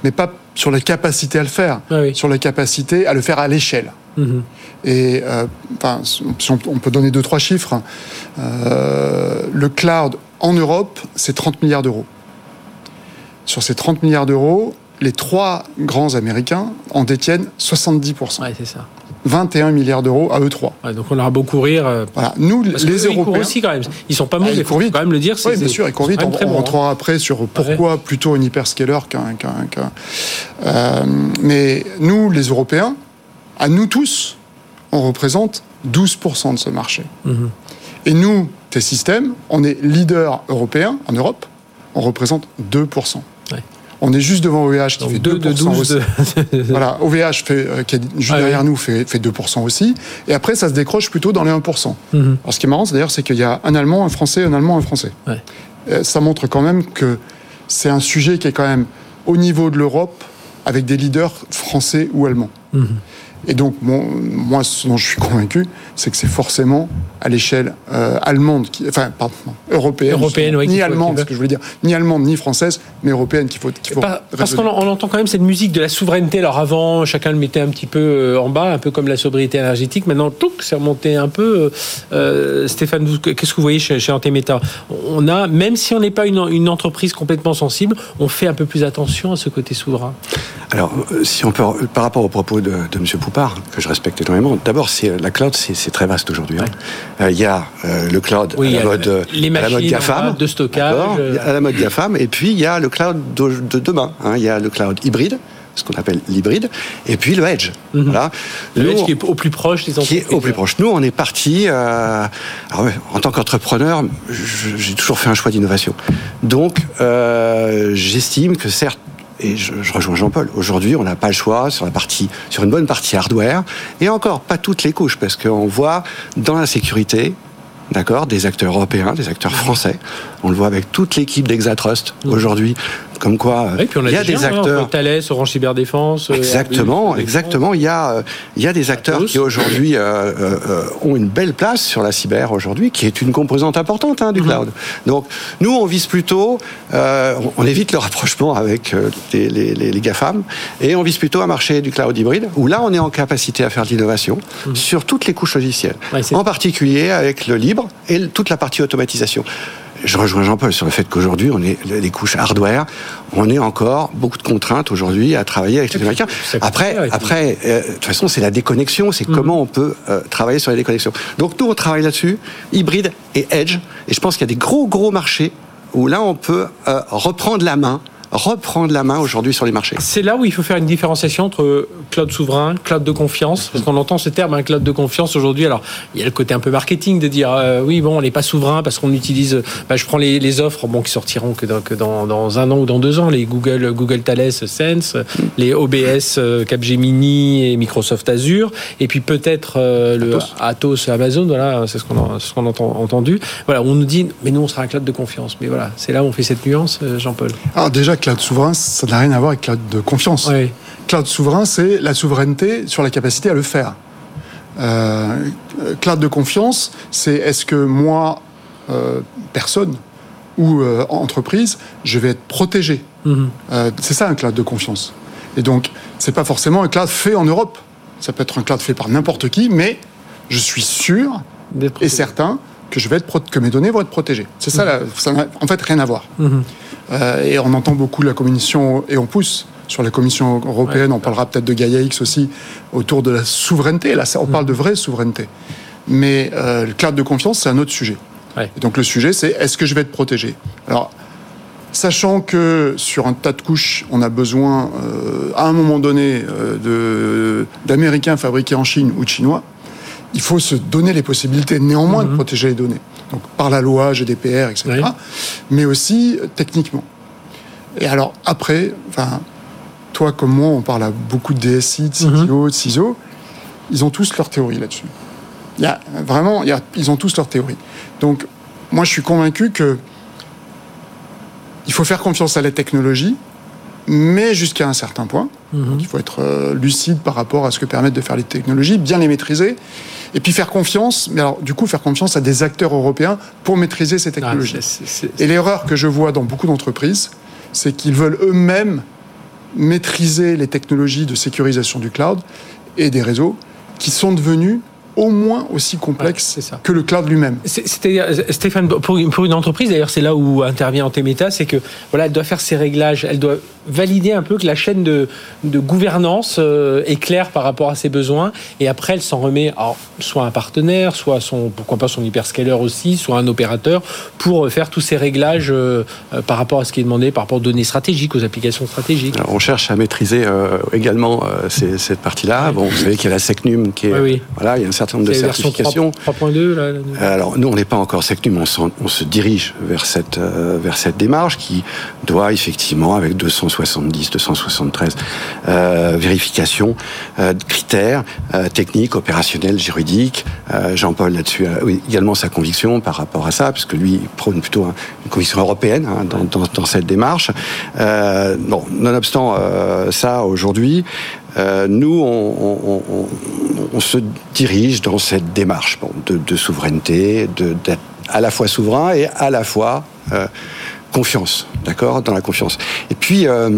mais pas sur la capacité à le faire, ah sur la capacité à le faire à l'échelle. Mhm. Et enfin, si on, on, peut donner deux trois chiffres, le cloud en Europe, c'est 30 milliards d'euros. Sur ces 30 milliards d'euros, les trois grands Américains en détiennent 70%. Ouais, c'est ça. 21 milliards d'euros à eux trois. donc on aura beaucoup rire. Euh, voilà. Nous, les Européens. Ils courent aussi quand même. Ils sont pas mauvais. Ah, il faut quand même le dire. Oui, bien sûr, ils courent vite. On, on rentrera après sur pourquoi plutôt un hyperscaler qu'un. euh, mais nous, les Européens, à nous tous, on représente 12% de ce marché. Mhm. Et nous, T-System, on est leader européen en Europe, on représente 2%. On est juste devant OVH qui fait 2%, de 12 aussi. voilà, OVH fait, euh, qui est juste ah derrière nous fait, fait 2% aussi. Et après, ça se décroche plutôt dans les 1%. Mhm. Alors ce qui est marrant, d'ailleurs, c'est qu'il y a un Allemand, un Français, un Allemand, un Français. Euh, ça montre quand même que c'est un sujet qui est quand même au niveau de l'Europe avec des leaders français ou allemands. Mhm. Et donc, moi, ce dont je suis convaincu, c'est que c'est forcément à l'échelle euh, allemande, qui, enfin, pardon, européenne, européenne ni allemande, ce que je voulais dire, ni allemande ni française, mais européenne qu'il faut. Faut parce qu'on entend quand même cette musique de la souveraineté. Alors avant, chacun le mettait un petit peu euh, en bas, un peu comme la sobriété énergétique. Maintenant, tout c'est remonté un peu. Euh, Stéphane, qu'est-ce que vous voyez chez, chez Antemeta? On a, même si on n'est pas une, une, entreprise complètement sensible, on fait un peu plus attention à ce côté souverain. Alors, si on peut, par rapport au propos de, de M. Poupard, que je respecte énormément, d'abord, la cloud, c'est très vaste aujourd'hui. Hein. Euh, il y a euh, le cloud à, la mode, les machines, la mode GAFAM, de stockage, à la mode GAFAM, et puis il y a le cloud de, demain. Hein. Il y a le cloud hybride ce qu'on appelle l'hybride, et puis le edge. Mhm. Voilà. Le edge qui est au plus proche des entreprises. Qui est au plus proche. Nous, on est parti. Euh, en tant qu'entrepreneur, j'ai toujours fait un choix d'innovation. Donc, euh, j'estime que certes et je, je rejoins Jean-Paul. Aujourd'hui, on n'a pas le choix sur la partie, sur une bonne partie hardware, et encore pas toutes les couches, parce qu'on voit dans la sécurité, d'accord, des acteurs européens, des acteurs français. On le voit avec toute l'équipe d'Exatrust mmh. aujourd'hui comme quoi, il y a des, acteurs. Hein, Thales, Orange Cyberdéfense. Euh, exactement, exactement. Il y a, euh, il y a des acteurs qui aujourd'hui euh, ont une belle place sur la cyber aujourd'hui, qui est une composante importante hein, du mhm. cloud. Donc, nous, on vise plutôt, on évite le rapprochement avec les, les, les, GAFAM, et on vise plutôt un marché du cloud hybride, où là, on est en capacité à faire de l'innovation mhm. sur toutes les couches logicielles, en particulier avec le libre et toute la partie automatisation je rejoins Jean-Paul sur le fait qu'aujourd'hui, on est les couches hardware, on est encore beaucoup de contraintes aujourd'hui à travailler avec les Américains. Après, après, euh, de toute façon, c'est la déconnexion, c'est mm. comment on peut euh, travailler sur la déconnexion. Donc nous, on travaille là-dessus, hybride et edge, et je pense qu'il y a des gros gros marchés où là, on peut euh, reprendre la main reprendre la main aujourd'hui sur les marchés. C'est là où il faut faire une différenciation entre cloud souverain, cloud de confiance, parce qu'on entend ce terme, un cloud de confiance aujourd'hui. Alors, il y a le côté un peu marketing de dire euh, oui, bon, on n'est pas souverain parce qu'on utilise. Bah, je prends les, offres, bon, qui sortiront que, dans, que dans, un an ou dans deux ans, les Google, Google Thales Sense, les OBS euh, Capgemini et Microsoft Azure, et puis peut-être euh, le Atos. Amazon. Voilà, c'est ce qu'on a, ce qu'on a entendu. Voilà, on nous dit mais nous on sera un cloud de confiance. Mais voilà, c'est là où on fait cette nuance, Jean-Paul. Alors déjà cloud souverain, ça n'a rien à voir avec cloud de confiance. Cloud souverain, c'est la souveraineté sur la capacité à le faire. Euh, cloud de confiance, c'est est-ce que moi, euh, personne ou euh, entreprise, je vais être protégé. Mhm. c'est ça un cloud de confiance. Et donc, c'est pas forcément un cloud fait en Europe. Ça peut être un cloud fait par n'importe qui, mais je suis sûr et certain que je vais être que mes données vont être protégées. C'est ça, mhm. ça n'a en fait rien à voir. Mhm. Euh, et on entend beaucoup la commission, et on pousse sur la Commission européenne, on parlera peut-être de Gaia X aussi, autour de la souveraineté. Là, on parle de vraie souveraineté. Mais euh, le cloud de confiance, c'est un autre sujet. Et donc le sujet, c'est est-ce que je vais être protégé? Alors, sachant que sur un tas de couches, on a besoin, euh, à un moment donné, d'Américains fabriqués en Chine ou de Chinois, il faut se donner les possibilités néanmoins de mhm. protéger les données. Donc par la loi, GDPR, etc. Mais aussi euh, techniquement. Et alors après, enfin, toi comme moi, on parle à beaucoup de DSI, de CTO, mhm. de CISO, ils ont tous leur théorie là-dessus. Il y a, vraiment, il y a, ils ont tous leur théorie. Donc moi, je suis convaincu que il faut faire confiance à la technologie, mais jusqu'à un certain point. Mhm. il faut être euh, lucide par rapport à ce que permettent de faire les technologies, bien les maîtriser, et puis faire confiance, mais alors du coup faire confiance à des acteurs européens pour maîtriser ces technologies. Ah, et l'erreur que je vois dans beaucoup d'entreprises, c'est qu'ils veulent eux-mêmes maîtriser les technologies de sécurisation du cloud et des réseaux qui sont devenus au moins aussi complexe que le cloud lui-même. Stéphane, pour une, entreprise, d'ailleurs, c'est là où intervient Antemeta, c'est que voilà, elle doit faire ses réglages, elle doit valider un peu que la chaîne de, gouvernance euh, est claire par rapport à ses besoins, et après, elle s'en remet soit un partenaire, soit son, pourquoi pas son hyperscaler aussi, soit un opérateur, pour faire tous ces réglages euh, euh, par rapport à ce qui est demandé, par rapport aux données stratégiques, aux applications stratégiques. on cherche à maîtriser également cette partie-là. Bon, vous savez qu'il y a la SECNUM qui est, voilà, il y a un certain nombre de certifications. 3.2 Alors nous, on n'est pas encore SecNum, on, on, se dirige vers cette euh, vers cette démarche qui doit effectivement, avec 270, 273 euh, vérifications, euh, critères euh, techniques, opérationnels, juridiques. Euh, Jean-Paul là-dessus a également sa conviction par rapport à ça, puisque lui prône plutôt une conviction européenne hein, dans, cette démarche. bon, nonobstant ça, aujourd'hui, euh, nous, on, se dirige dans cette démarche de, souveraineté, d'être à la fois souverain et à la fois euh, confiance, d'accord, dans la confiance. Et puis, euh,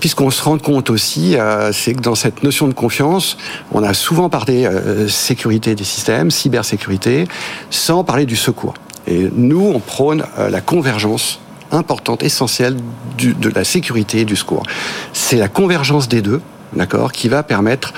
puisqu'on se rend compte aussi, c'est que dans cette notion de confiance, on a souvent parlé sécurité des systèmes, cybersécurité, sans parler du secours. Et nous, on prône la convergence importante, essentielle de la sécurité et du secours. C'est la convergence des deux d'accord, qui va permettre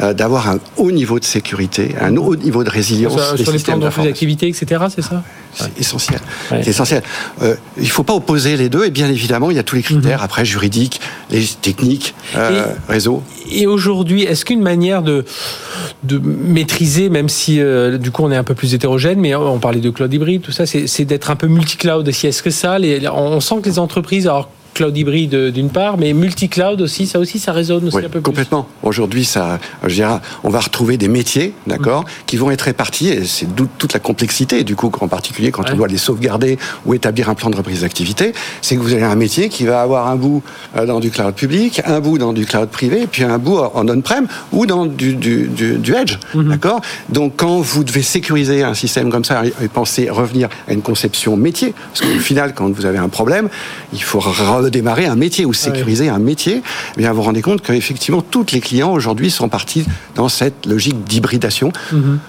euh, d'avoir un haut niveau de sécurité, un haut niveau de résilience sur, des sur les plans d'activité, etc. C'est ça? C'est essentiel. C'est essentiel. Euh, il ne faut pas opposer les deux, et bien évidemment, il y a tous les critères, mhm. après juridiques, les techniques, euh, réseau. Et aujourd'hui, est-ce qu'une manière de, de maîtriser, même si euh, du coup on est un peu plus hétérogène, mais on parlait de cloud hybride, tout ça, c'est d'être un peu multi-cloud aussi. Est-ce que ça, les, on sent que les entreprises, alors cloud hybride d'une part, mais multi-cloud aussi, ça aussi, ça résonne aussi un peu plus. Complètement. Aujourd'hui, ça, je dirais, on va retrouver des métiers, d'accord, qui vont être répartis, et c'est toute la complexité, du coup, en particulier quand on doit les sauvegarder ou établir un plan de reprise d'activité, c'est que vous avez un métier qui va avoir un bout euh, dans du cloud public, un bout dans du cloud privé, puis un bout en on-prem ou dans du, du, du, edge, mhm. d'accord Donc, quand vous devez sécuriser un système comme ça et penser revenir à une conception métier, parce qu'au final, quand vous avez un problème, il faut démarrer un métier ou sécuriser un métier, eh bien vous vous rendez compte qu'effectivement, tous les clients aujourd'hui sont partis dans cette logique d'hybridation. Mhm.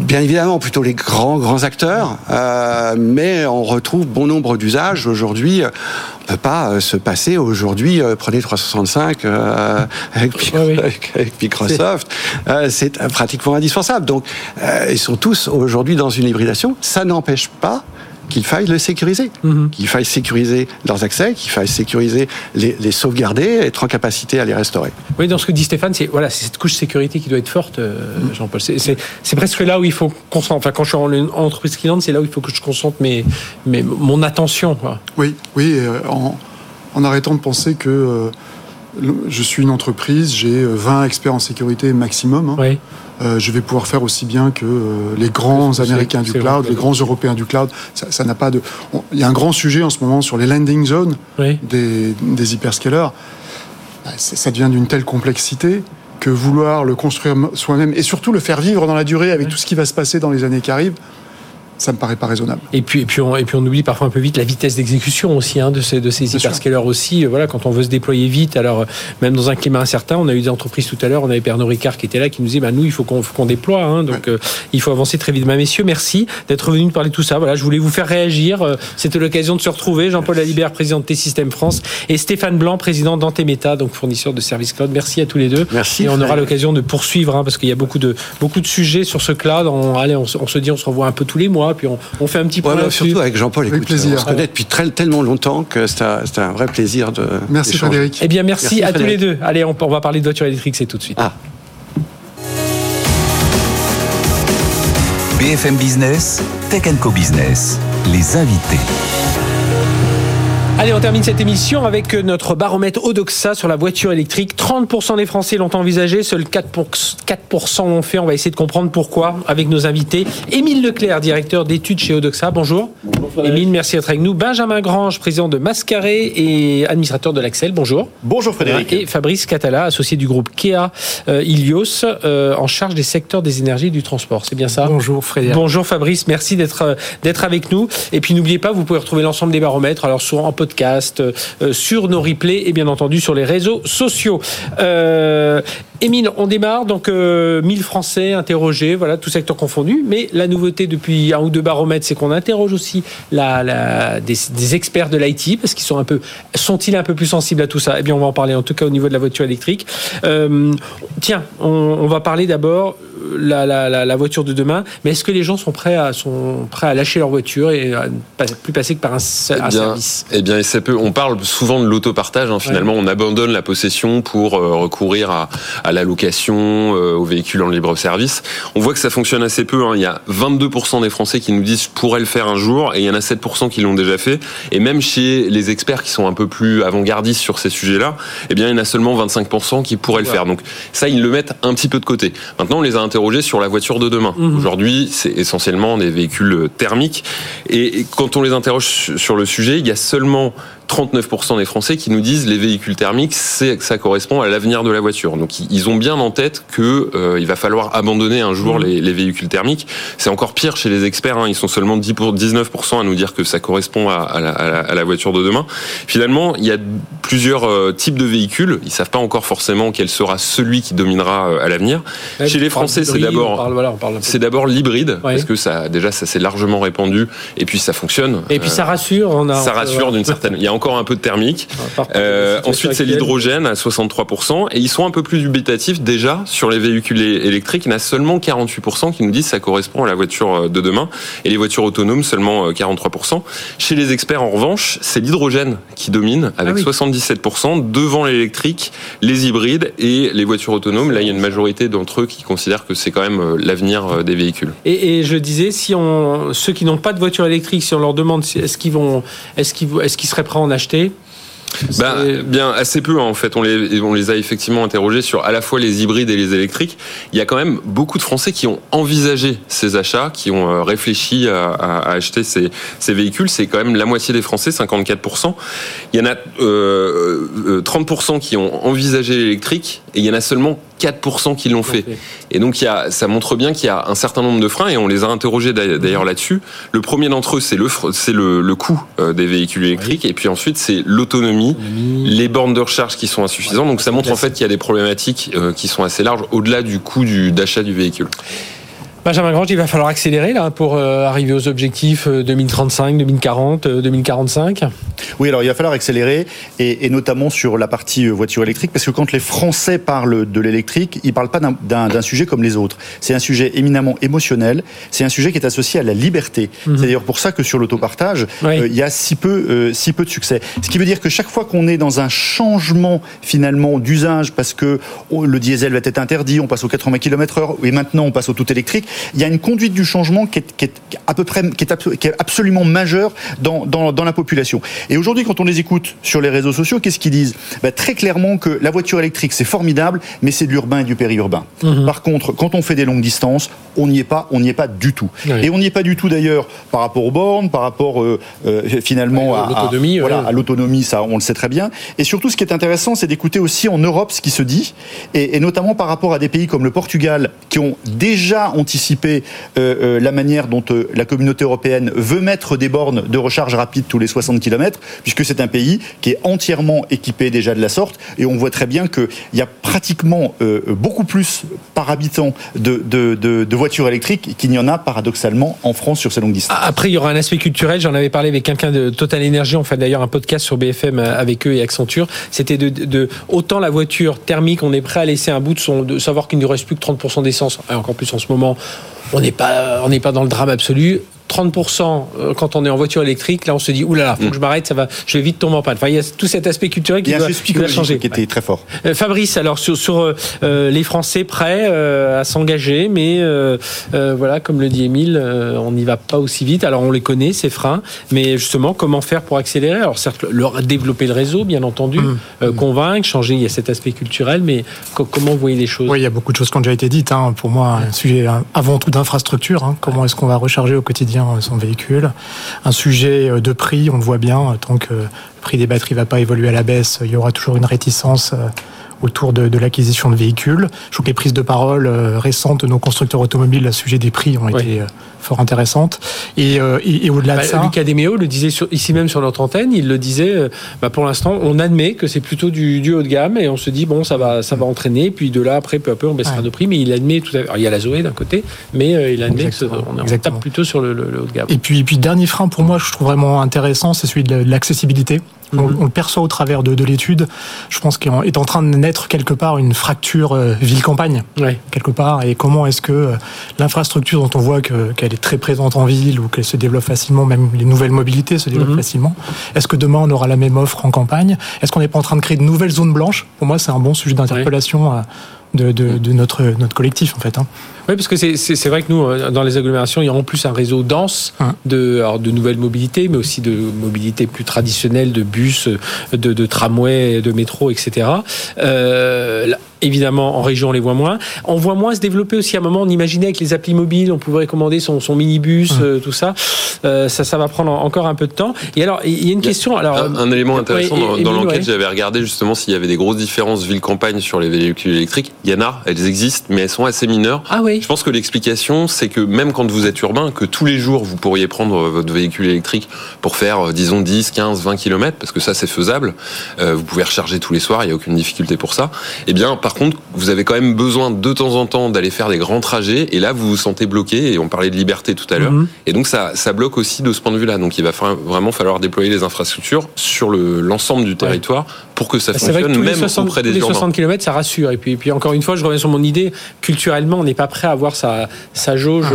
bien évidemment plutôt les grands grands acteurs, euh, mais on retrouve bon nombre d'usages aujourd'hui. On peut pas euh, se passer aujourd'hui. Euh, prenez 365 avec, Microsoft, c'est pratiquement indispensable. Donc ils sont tous aujourd'hui dans une hybridation. Ça n'empêche pas qu'il faille le sécuriser, mhm. qu'il faille sécuriser leurs accès, qu'il faille sécuriser les, sauvegarder, être en capacité à les restaurer. Oui, dans ce que dit Stéphane, c'est voilà, c'est cette couche sécurité qui doit être forte, euh, mhm. Jean-Paul. C'est presque là où il faut concentrer. Enfin, quand je suis en, entreprise cliente, c'est là où il faut que je concentre mes, mes mon attention. Oui, oui, euh, en, en, arrêtant de penser que euh, je suis une entreprise, j'ai 20 experts en sécurité maximum. Hein. Oui. Euh, je vais pouvoir faire aussi bien que euh, les grands Américains du cloud, les grands Européens du cloud. Ça n'a pas de. il y a un grand sujet en ce moment sur les landing zones des, des hyperscalers. Bah, ça devient d'une telle complexité que vouloir le construire soi-même et surtout le faire vivre dans la durée avec tout ce qui va se passer dans les années qui arrivent, ça me paraît pas raisonnable. Et puis, et puis, on, et puis on oublie parfois un peu vite la vitesse d'exécution aussi hein, de ces, de ces hyperscalers aussi. Euh, voilà, quand on veut se déployer vite, alors euh, même dans un climat incertain, on a eu des entreprises tout à l'heure, on avait Pernod Ricard qui était là, qui nous disait, bah, nous, il faut qu'on qu'on déploie, hein, donc euh, il faut avancer très vite. Bah, messieurs, merci d'être venus nous parler de tout ça. Voilà, je voulais vous faire réagir. C'était l'occasion de se retrouver. Jean-Paul Lalibert, président de T-System France, et Stéphane Blanc, président d'Antemeta, donc fournisseur de services cloud. Merci à tous les deux. Merci. Et on aura l'occasion de poursuivre, hein, parce qu'il y a beaucoup de, beaucoup de sujets sur ce cloud. On, allez, on, se dit, on se revoit un peu tous les mois, puis on, on fait un petit peu. surtout avec Jean-Paul, écoute, plaisir. on se connaît depuis très, tellement longtemps que c'était un, vrai plaisir de. Merci Frédéric. Eh bien, merci, à tous les deux. Allez, on, on va parler de voiture électrique, c'est tout de suite. Ah. BFM Business, Tech Co Business, les invités. Allez, on termine cette émission avec notre baromètre Odoxa sur la voiture électrique. 30% des Français l'ont envisagé, seuls 4%, l'ont fait. On va essayer de comprendre pourquoi avec nos invités. Émile Leclerc, directeur d'études chez Odoxa. Bonjour. Bonjour Émile, merci d'être avec nous. Benjamin Grange, président de Mascaré et administrateur de l'Axel. Bonjour. Bonjour Frédéric. Et Fabrice Catala, associé du groupe Kea euh, Ilios, euh, en charge des secteurs des énergies et du transport. C'est bien ça? Bonjour Frédéric. Bonjour Fabrice, merci d'être euh, d'être avec nous. Et puis n'oubliez pas, vous pouvez retrouver l'ensemble des baromètres, alors soit en podcast, euh, sur nos replays et bien entendu sur les réseaux sociaux. Euh, Émile, on démarre donc 1000 euh, Français interrogés, voilà, tout secteur confondu. Mais la nouveauté depuis un ou deux baromètres, c'est qu'on interroge aussi la, des, experts de l'IT parce qu'ils sont un peu, sont-ils un peu plus sensibles à tout ça? Eh bien, on va en parler en tout cas au niveau de la voiture électrique. tiens, on va parler d'abord la, voiture de demain, mais est-ce que les gens sont prêts à, sont prêts à lâcher leur voiture et à ne plus passer que par un, eh service? Eh bien, c'est peu. On parle souvent de l'autopartage. Hein, finalement, on abandonne la possession pour euh, recourir à, à la location, euh, aux véhicules en libre service. On voit que ça fonctionne assez peu. Hein. Il y a 22% des Français qui nous disent je pourrais le faire un jour, et il y en a 7% qui l'ont déjà fait. Et même chez les experts qui sont un peu plus avant-gardistes sur ces sujets-là, eh bien, il y en a seulement 25% qui pourraient le faire. Donc ça, ils le mettent un petit peu de côté. Maintenant, on les a sur la voiture de demain. Mhm. Aujourd'hui, c'est essentiellement des véhicules thermiques. Et quand on les interroge sur le sujet, il y a seulement 39% des Français qui nous disent les véhicules thermiques, c'est ça correspond à l'avenir de la voiture. Donc ils ont bien en tête que euh, il va falloir abandonner un jour mmh. les, les, véhicules thermiques. C'est encore pire chez les experts. Hein. Ils sont seulement 10 pour 19% à nous dire que ça correspond à, à, la, à, la, voiture de demain. Finalement, il y a plusieurs euh, types de véhicules. Ils savent pas encore forcément quel sera celui qui dominera euh, à l'avenir. chez les Français, c'est d'abord voilà, c'est d'abord l'hybride parce que ça déjà ça s'est largement répandu et puis ça fonctionne. Et puis ça rassure. On a ça rassure d'une certaine. Il y a encore un peu de thermique. ensuite, c'est l'hydrogène à 63% et ils sont un peu plus dubitatifs déjà sur les véhicules électriques. Il y en a seulement 48% qui nous disent que ça correspond à la voiture euh, de demain et les voitures autonomes seulement 43%. Euh, Chez les experts en revanche, c'est l'hydrogène qui domine avec 77% ah devant l'électrique, les hybrides et les voitures autonomes. Là, il y a une majorité d'entre eux qui considèrent que c'est quand même euh, l'avenir des véhicules. Et, je disais, si on, ceux qui n'ont pas de voiture électrique, si on leur demande est-ce qu'ils vont, est-ce qu'ils, est-ce qu'ils seraient prêts à en acheter bah, bien assez peu hein, en fait. On les, on les a effectivement interrogés sur à la fois les hybrides et les électriques. Il y a quand même beaucoup de Français qui ont envisagé ces achats, qui ont euh, réfléchi à, à acheter ces, ces véhicules. C'est quand même la moitié des Français, 54%. Il y en a euh, 30% euh, qui ont envisagé l'électrique et il y en a seulement 4% qui l'ont fait. Et donc, il y a, ça montre bien qu'il y a un certain nombre de freins, et on les a interrogés d'ailleurs là-dessus. Le premier d'entre eux, c'est le, c'est le, le coût euh, des véhicules électriques, et puis ensuite, c'est l'autonomie, les bornes de recharge qui sont insuffisantes. Donc, ça montre en fait qu'il y a des problématiques euh, qui sont assez larges, au-delà du coût du, d'achat du véhicule. Benjamin Grange, il va falloir accélérer là pour euh, arriver aux objectifs 2035, 2040, 2045. Oui, alors il va falloir accélérer et, notamment sur la partie euh, voiture électrique parce que quand les Français parlent de l'électrique, ils parlent pas d'un sujet comme les autres. C'est un sujet éminemment émotionnel. C'est un sujet qui est associé à la liberté. Mhm. C'est d'ailleurs pour ça que sur l'autopartage, euh, il y a si peu, si peu de succès. Ce qui veut dire que chaque fois qu'on est dans un changement finalement d'usage parce que oh, le diesel va être interdit, on passe aux 80 km/h et maintenant on passe au tout électrique il y a une conduite du changement qui est, à peu près, qui est, absolument majeure dans, dans, la population. Et aujourd'hui, quand on les écoute sur les réseaux sociaux, qu'est-ce qu'ils disent? Bah, Très clairement que la voiture électrique, c'est formidable, mais c'est de l'urbain et du périurbain. Mhm. Par contre, quand on fait des longues distances, on n'y est pas, on n'y est pas du tout. Et on n'y est pas du tout d'ailleurs par rapport aux bornes, par rapport euh, euh, finalement à l'autonomie. Voilà, à l'autonomie, ça, on le sait très bien. Et surtout, ce qui est intéressant, c'est d'écouter aussi en Europe ce qui se dit, et, et notamment par rapport à des pays comme le Portugal qui ont déjà anticipé euh, euh, la manière dont euh, la communauté européenne veut mettre des bornes de recharge rapide tous les 60 km, puisque c'est un pays qui est entièrement équipé déjà de la sorte, et on voit très bien qu'il y a pratiquement beaucoup plus par habitant de, voitures électriques qu'il n'y en a paradoxalement en France sur ces longues distances. Après, il y aura un aspect culturel. J'en avais parlé avec quelqu'un de Total Energy. On fait d'ailleurs un podcast sur BFM avec eux et Accenture. C'était de, autant la voiture thermique, on est prêt à laisser un bout de son, savoir qu'il ne reste plus que 30% d'essence, encore plus en ce moment on n'est pas, on n'est pas dans le drame absolu. 30% euh, quand on est en voiture électrique, là on se dit oulala, faut que je m'arrête, ça va, je vais vite tomber en panne. Enfin, il y a tout cet aspect culturel qui, doit, qui doit changer. Qui était très fort. Euh, Fabrice, alors sur, sur euh, les Français prêts à s'engager, mais voilà, comme le dit Émile, on n'y va pas aussi vite. Alors on les connaît ces freins, mais justement comment faire pour accélérer? Alors certes, leur développer le réseau, bien entendu, mmh. convaincre, changer. Il y a cet aspect culturel, mais comment vous voyez les choses? Oui, il y a beaucoup de choses qui ont déjà été dites. Hein. Pour moi, un sujet avant tout d'infrastructure. Hein. Comment est-ce qu'on va recharger au quotidien? Son véhicule. Un sujet euh, de prix, on le voit bien, tant que le prix des batteries ne va pas évoluer à la baisse, il y aura toujours une réticence euh, autour de, l'acquisition de véhicules. Je trouve que les prises de parole euh, récentes de nos constructeurs automobiles à sujet des prix ont été fort intéressantes. Et, euh, et, au-delà de bah, ça. Lucas Demeo le disait ici même sur notre antenne, il le disait, euh, bah, pour l'instant, on admet que c'est plutôt du, du, haut de gamme et on se dit, bon, ça va, ça va entraîner, puis de là, après, peu à peu, on baissera nos prix, mais il admet tout à fait. il y a la Zoé d'un côté, mais euh, il admet qu'on tape plutôt sur le, haut de gamme. Et puis, puis, dernier frein pour moi, je trouve vraiment intéressant, c'est celui de l'accessibilité. On, mhm. le perçoit au travers de, de l'étude. Je pense qu'il est en train de naître quelque part une fracture ville-campagne, quelque part. Et comment est-ce que l'infrastructure dont on voit qu'elle est très présente en ville ou qu'elle se développe facilement, même les nouvelles mobilités se développent mhm. facilement. Est-ce que demain on aura la même offre en campagne? Est-ce qu'on n'est pas en train de créer de nouvelles zones blanches? Pour moi, c'est un bon sujet d'interpellation euh, de, notre, notre collectif en fait. Hein. Oui, parce que c'est vrai que nous, dans les agglomérations, il y a en plus un réseau dense de, de nouvelles mobilités, mais aussi de mobilités plus traditionnelles, de bus, de, de tramway, de métro, etc. Euh, Évidemment, en région, on les voit moins. On voit moins se développer aussi à un moment. On imaginait avec les applis mobiles, on pouvait commander son, son minibus, euh, tout ça. Euh, ça. Ça va prendre encore un peu de temps. Et alors, il y a une question. Alors, un, élément intéressant dans, l'enquête, j'avais regardé justement s'il y avait des grosses différences ville-campagne sur les véhicules électriques. Il y en a, elles existent, mais elles sont assez mineures. Ah oui. Je pense que l'explication, c'est que même quand vous êtes urbain, que tous les jours vous pourriez prendre votre véhicule électrique pour faire, euh, disons, 10, 15, 20 km, parce que ça c'est faisable. vous pouvez recharger tous les soirs, il n'y a aucune difficulté pour ça. Eh bien, par contre, vous avez quand même besoin de temps en temps d'aller faire des grands trajets et là vous vous sentez bloqué et on parlait de liberté tout à l'heure mhm. et donc ça, ça bloque aussi de ce point de vue là donc il va vraiment falloir déployer les infrastructures sur l'ensemble du territoire pour que ça fonctionne vrai que même 60, auprès des les 60 km ça rassure et puis, et puis encore une fois je reviens sur mon idée culturellement on n'est pas prêt à avoir sa, sa jauge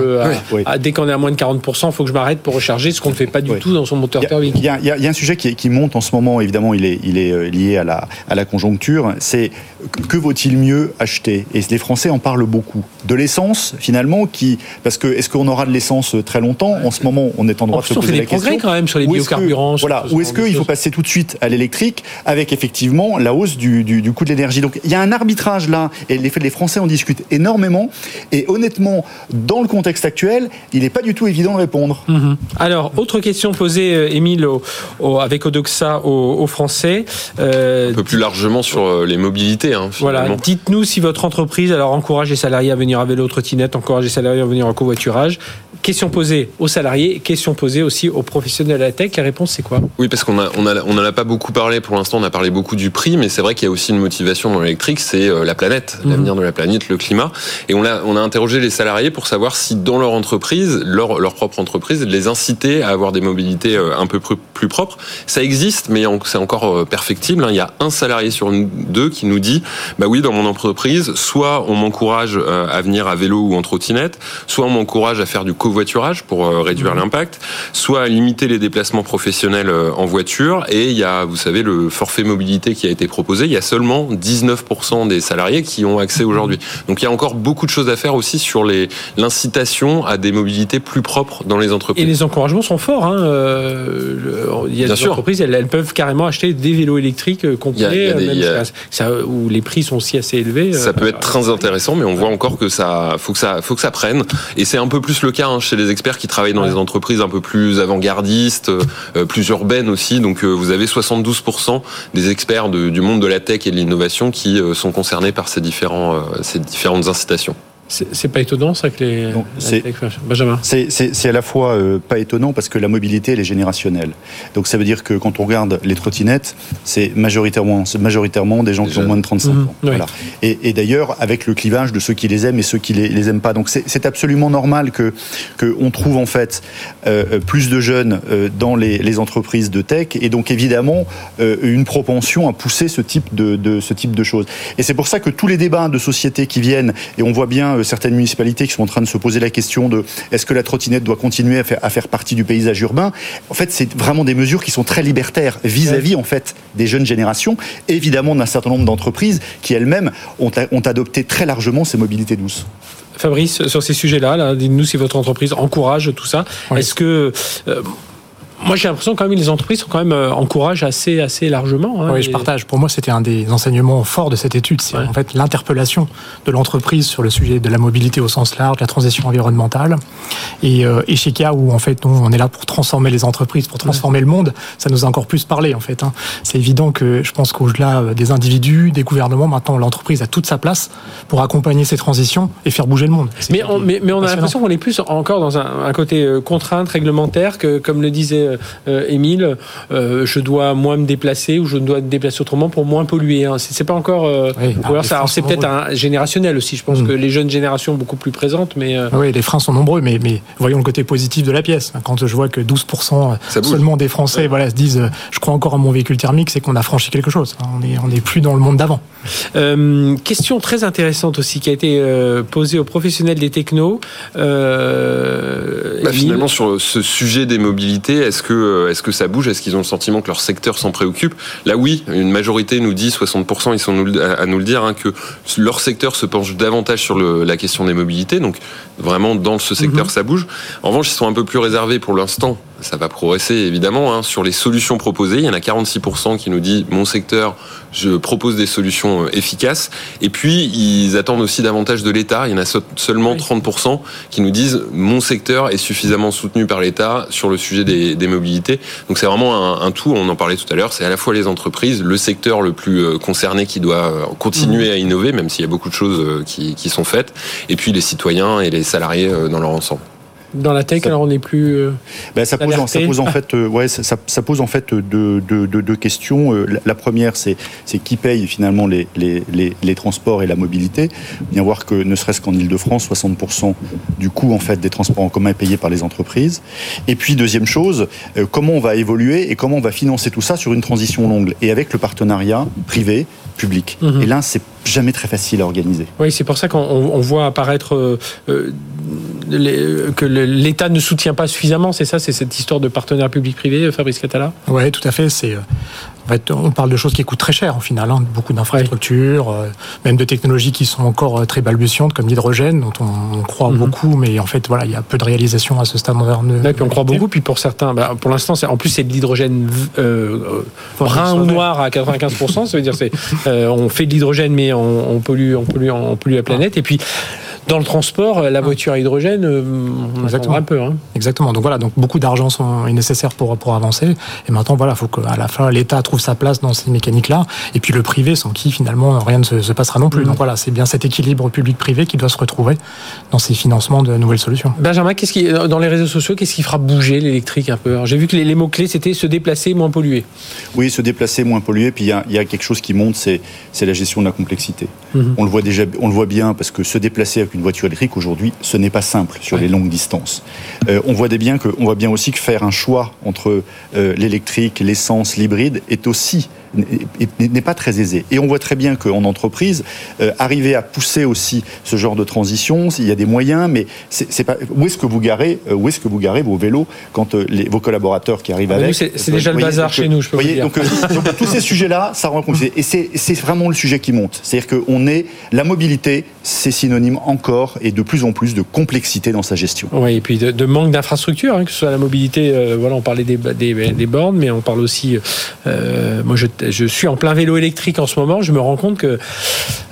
ah, dès qu'on est à moins de 40% il faut que je m'arrête pour recharger ce qu'on ne fait pas du tout dans son moteur thermique il y, a, il y, a un sujet qui, qui, monte en ce moment évidemment il est, il est euh, lié à la, à la conjoncture c'est que vaut-il mieux acheter? Et les Français en parlent beaucoup. De l'essence, finalement, qui. Parce que est-ce qu'on aura de l'essence très longtemps? En ce moment, on est en droit de se poser la question. quand même sur les biocarburants. voilà. Ou est-ce qu'il faut passer tout de suite à l'électrique avec effectivement la hausse du, du, coût de l'énergie Donc il y a un arbitrage là, et les, les Français en discutent énormément. Et honnêtement, dans le contexte actuel, il n'est pas du tout évident de répondre. Mhm. Alors, autre question posée, euh, Émile, avec Odoxa aux, Français. Euh, Un peu plus largement sur euh, les mobilités. Hein, voilà. Dites nous si votre entreprise alors encourage les salariés à venir à vélo, trottinette, encourage les salariés à venir en covoiturage. Question posée aux salariés, question posée aussi aux professionnels de la tech. La réponse, c'est quoi? Oui, parce qu'on a, on a, on en a pas beaucoup parlé pour l'instant. On a parlé beaucoup du prix, mais c'est vrai qu'il y a aussi une motivation dans l'électrique, c'est euh, la planète, mhm. l'avenir de la planète, le climat. Et on a, on a interrogé les salariés pour savoir si dans leur entreprise, leur, leur propre entreprise, les inciter à avoir des mobilités euh, un peu plus propres. Ça existe, mais c'est encore euh, perfectible. Hein. Il y a un salarié sur deux qui nous dit, bah oui, dans mon entreprise, soit on m'encourage à venir à vélo ou en trottinette, soit on m'encourage à faire du covoiturage pour réduire mhm. l'impact, soit limiter les déplacements professionnels en voiture. Et il y a, vous savez, le forfait mobilité qui a été proposé. Il y a seulement 19% des salariés qui ont accès aujourd'hui. Donc il y a encore beaucoup de choses à faire aussi sur l'incitation à des mobilités plus propres dans les entreprises. Et les encouragements sont forts. Hein. Euh, il y a des entreprises, elles, peuvent carrément acheter des vélos électriques complets, où les prix sont aussi assez élevés. Ça peut être très intéressant, mais on voit encore que ça faut que ça faut que ça prenne. Et c'est un peu plus le cas Hein, chez les experts qui travaillent dans les entreprises un peu plus avant-gardistes, euh, plus urbaines aussi. Donc euh, vous avez 72% des experts du monde de la tech et de l'innovation qui euh, sont concernés par ces, ces différentes incitations. C'est pas étonnant ça que les. Benjamin. C'est à la fois euh, pas étonnant parce que la mobilité elle est générationnelle. Donc ça veut dire que quand on regarde les trottinettes, c'est majoritairement, majoritairement des gens qui ont moins de 35 mmh, ans. Voilà. Et, et d'ailleurs avec le clivage de ceux qui les aiment et ceux qui les, les aiment pas. Donc c'est absolument normal que qu'on trouve en fait euh, plus de jeunes euh, dans les, les, entreprises de tech et donc évidemment euh, une propension à pousser ce type de, de ce type de choses. Et c'est pour ça que tous les débats de société qui viennent et on voit bien certaines municipalités qui sont en train de se poser la question de est-ce que la trottinette doit continuer à faire, à faire partie du paysage urbain En fait, c'est vraiment des mesures qui sont très libertaires vis-à-vis en fait des jeunes générations, évidemment d'un certain nombre d'entreprises qui elles-mêmes ont, ont adopté très largement ces mobilités douces. Fabrice, sur ces sujets-là, -là, dites-nous si votre entreprise encourage tout ça. Est-ce que euh, moi, j'ai l'impression quand même les entreprises sont quand même euh, encouragent assez assez largement. Hein, oui, je partage. Pour moi, c'était un des enseignements forts de cette étude. C'est en fait l'interpellation de l'entreprise sur le sujet de la mobilité au sens large, la transition environnementale. Et, euh, et chez Kia, où en fait, on est là pour transformer les entreprises, pour transformer le monde, ça nous a encore plus parlé en fait. Hein. C'est évident que je pense qu'au-delà des individus, des gouvernements, maintenant l'entreprise a toute sa place pour accompagner ces transitions et faire bouger le monde. Mais on, mais, mais, on a l'impression qu'on est plus encore dans un, un côté euh, contrainte, réglementaire, que comme le disait euh, Émile, euh, je dois moins me déplacer ou je dois me déplacer autrement pour moins polluer. Hein. C'est pas encore. Euh, c'est peut-être un générationnel aussi. Je pense hmm. que les jeunes générations sont beaucoup plus présentes, mais. Oui, les freins sont nombreux, mais, mais voyons le côté positif de la pièce. Quand je vois que 12% seulement des Français voilà, se disent je crois encore à mon véhicule thermique, c'est qu'on a franchi quelque chose. On n'est on est plus dans le monde d'avant. Euh, question très intéressante aussi qui a été euh, posée aux professionnels des technos. Euh, bah, finalement, sur ce sujet des mobilités, est-ce que, est-ce que ça bouge? Est-ce qu'ils ont le sentiment que leur secteur s'en préoccupe? Là, oui, une majorité nous dit, 60%, ils sont à nous le dire, hein, que leur secteur se penche davantage sur le, la question des mobilités. Donc, vraiment, dans ce secteur, mhm. ça bouge. En revanche, ils sont un peu plus réservés pour l'instant ça va progresser évidemment hein, sur les solutions proposées. Il y en a 46% qui nous dit mon secteur, je propose des solutions euh, efficaces. Et puis ils attendent aussi davantage de l'État. Il y en a seulement 30% qui nous disent mon secteur est suffisamment soutenu par l'État sur le sujet des, des mobilités. Donc c'est vraiment un, tout. On en parlait tout à l'heure. C'est à la fois les entreprises, le secteur le plus euh, concerné qui doit euh, continuer mmh. à innover, même s'il y a beaucoup de choses qui, qui sont faites, et puis les citoyens et les salariés dans leur ensemble. Dans la tech, alors on n'est plus. Euh, ben, ça, pose, ça, pose, en fait, euh, ouais, ça, ça, pose en fait deux, deux, deux, questions. Euh, la, première, c'est qui paye finalement les, les, les, les, transports et la mobilité. Bien voir que ne serait-ce qu'en Ile-de-France, 60% du coût en fait des transports en commun est payé par les entreprises. Et puis deuxième chose, comment on va évoluer et comment on va financer tout ça sur une transition longue? Et avec le partenariat privé public. Mhm. Et là, c'est jamais très facile à organiser. Oui, c'est pour ça qu'on voit apparaître que l'État ne soutient pas suffisamment, c'est ça C'est cette histoire de partenaire public-privé, Fabrice Catala? Oui, tout à fait. C'est, euh, on parle de choses qui coûtent très cher en final, hein. beaucoup d'infrastructures, euh, même de technologies qui sont encore euh, très balbutiantes, comme l'hydrogène, dont on, croit mhm. beaucoup, mais en fait, voilà, il y a peu de réalisation à ce stade moderne. on croit beaucoup, puis pour certains, bah, pour l'instant, en plus, c'est de l'hydrogène brun ou noir à 95%, ça veut dire c'est on fait de l'hydrogène, mais on, pollue, on pollue, on pollue la planète, et puis dans le transport, la voiture à hydrogène, euh, on Exactement. un peu. Hein. Exactement. Donc voilà, donc beaucoup d'argent sont nécessaires pour pour avancer. Et maintenant, voilà, faut qu'à la fin l'État trouve sa place dans ces mécaniques-là, et puis le privé, sans qui finalement rien ne se, passera non plus. Mm. Donc voilà, c'est bien cet équilibre public-privé qui doit se retrouver dans ces financements de nouvelles solutions. Benjamin, qu'est-ce qui dans les réseaux sociaux, qu'est-ce qui fera bouger l'électrique un peu? J'ai vu que les, mots clés c'était se déplacer, moins polluer. Oui, se déplacer, moins polluer. Puis il y a, quelque chose qui monte, c'est c'est la gestion de la complexité. Mm-hmm. On le voit déjà, on le voit bien parce que se déplacer avec une voiture électrique aujourd'hui, ce n'est pas simple sur les longues distances. Euh, on voit bien que, on voit bien aussi que faire un choix entre euh, l'électrique, l'essence, l'hybride est aussi aussi n'est pas très aisé. Et on voit très bien qu'en entreprise, euh, arriver à pousser aussi ce genre de transition, il y a des moyens, mais c'est pas où est-ce que vous garez, euh, où est-ce que vous garez vos vélos quand euh, les, vos collaborateurs qui arrivent ah, avec. C'est déjà le bazar chez nous, je peux vous dire. Donc, donc, tous ces sujets-là, ça rend compte. Et c'est vraiment le sujet qui monte. C'est-à-dire qu'on est la mobilité, c'est synonyme encore et de plus en plus de complexité dans sa gestion. Oui, et puis de, manque d'infrastructures, hein, que ce soit la mobilité. voilà, on parlait des, des, des, bornes, mais on parle aussi. moi, je je suis en plein vélo électrique en ce moment. Je me rends compte que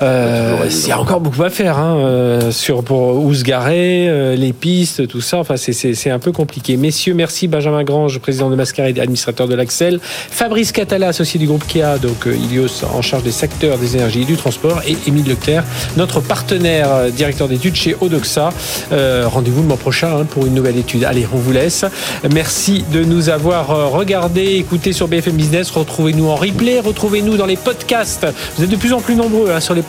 euh, il y a encore beaucoup à faire hein, euh, sur pour où se garer, euh, les pistes, tout ça. Enfin, c'est un peu compliqué. Messieurs, merci Benjamin Grange, président de Mascarade et administrateur de l'Axel. Fabrice Catala, associé du groupe Kia, donc Ilios en charge des secteurs des énergies et du transport, et Émile Leclerc, notre partenaire directeur d'études chez Odoxa. Rendez-vous le mois prochain hein, pour une nouvelle étude. Allez, on vous laisse. Merci de nous avoir regardé, écouté sur BFM Business. Retrouvez-nous en Retrouvez-nous dans les podcasts. Vous êtes de plus en plus nombreux hein, sur les,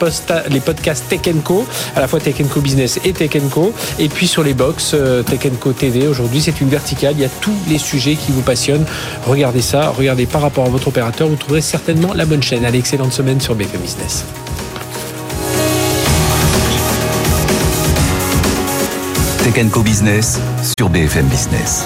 les podcasts Tech Co, à la fois Tech Co Business et Tech Co. Et puis sur les box euh, Tech Co TV. Aujourd'hui, c'est une verticale. Il y a tous les sujets qui vous passionnent. Regardez ça. Regardez par rapport à votre opérateur. Vous trouverez certainement la bonne chaîne. Allez, excellente semaine sur BFM Business. Tech Co Business sur BFM Business.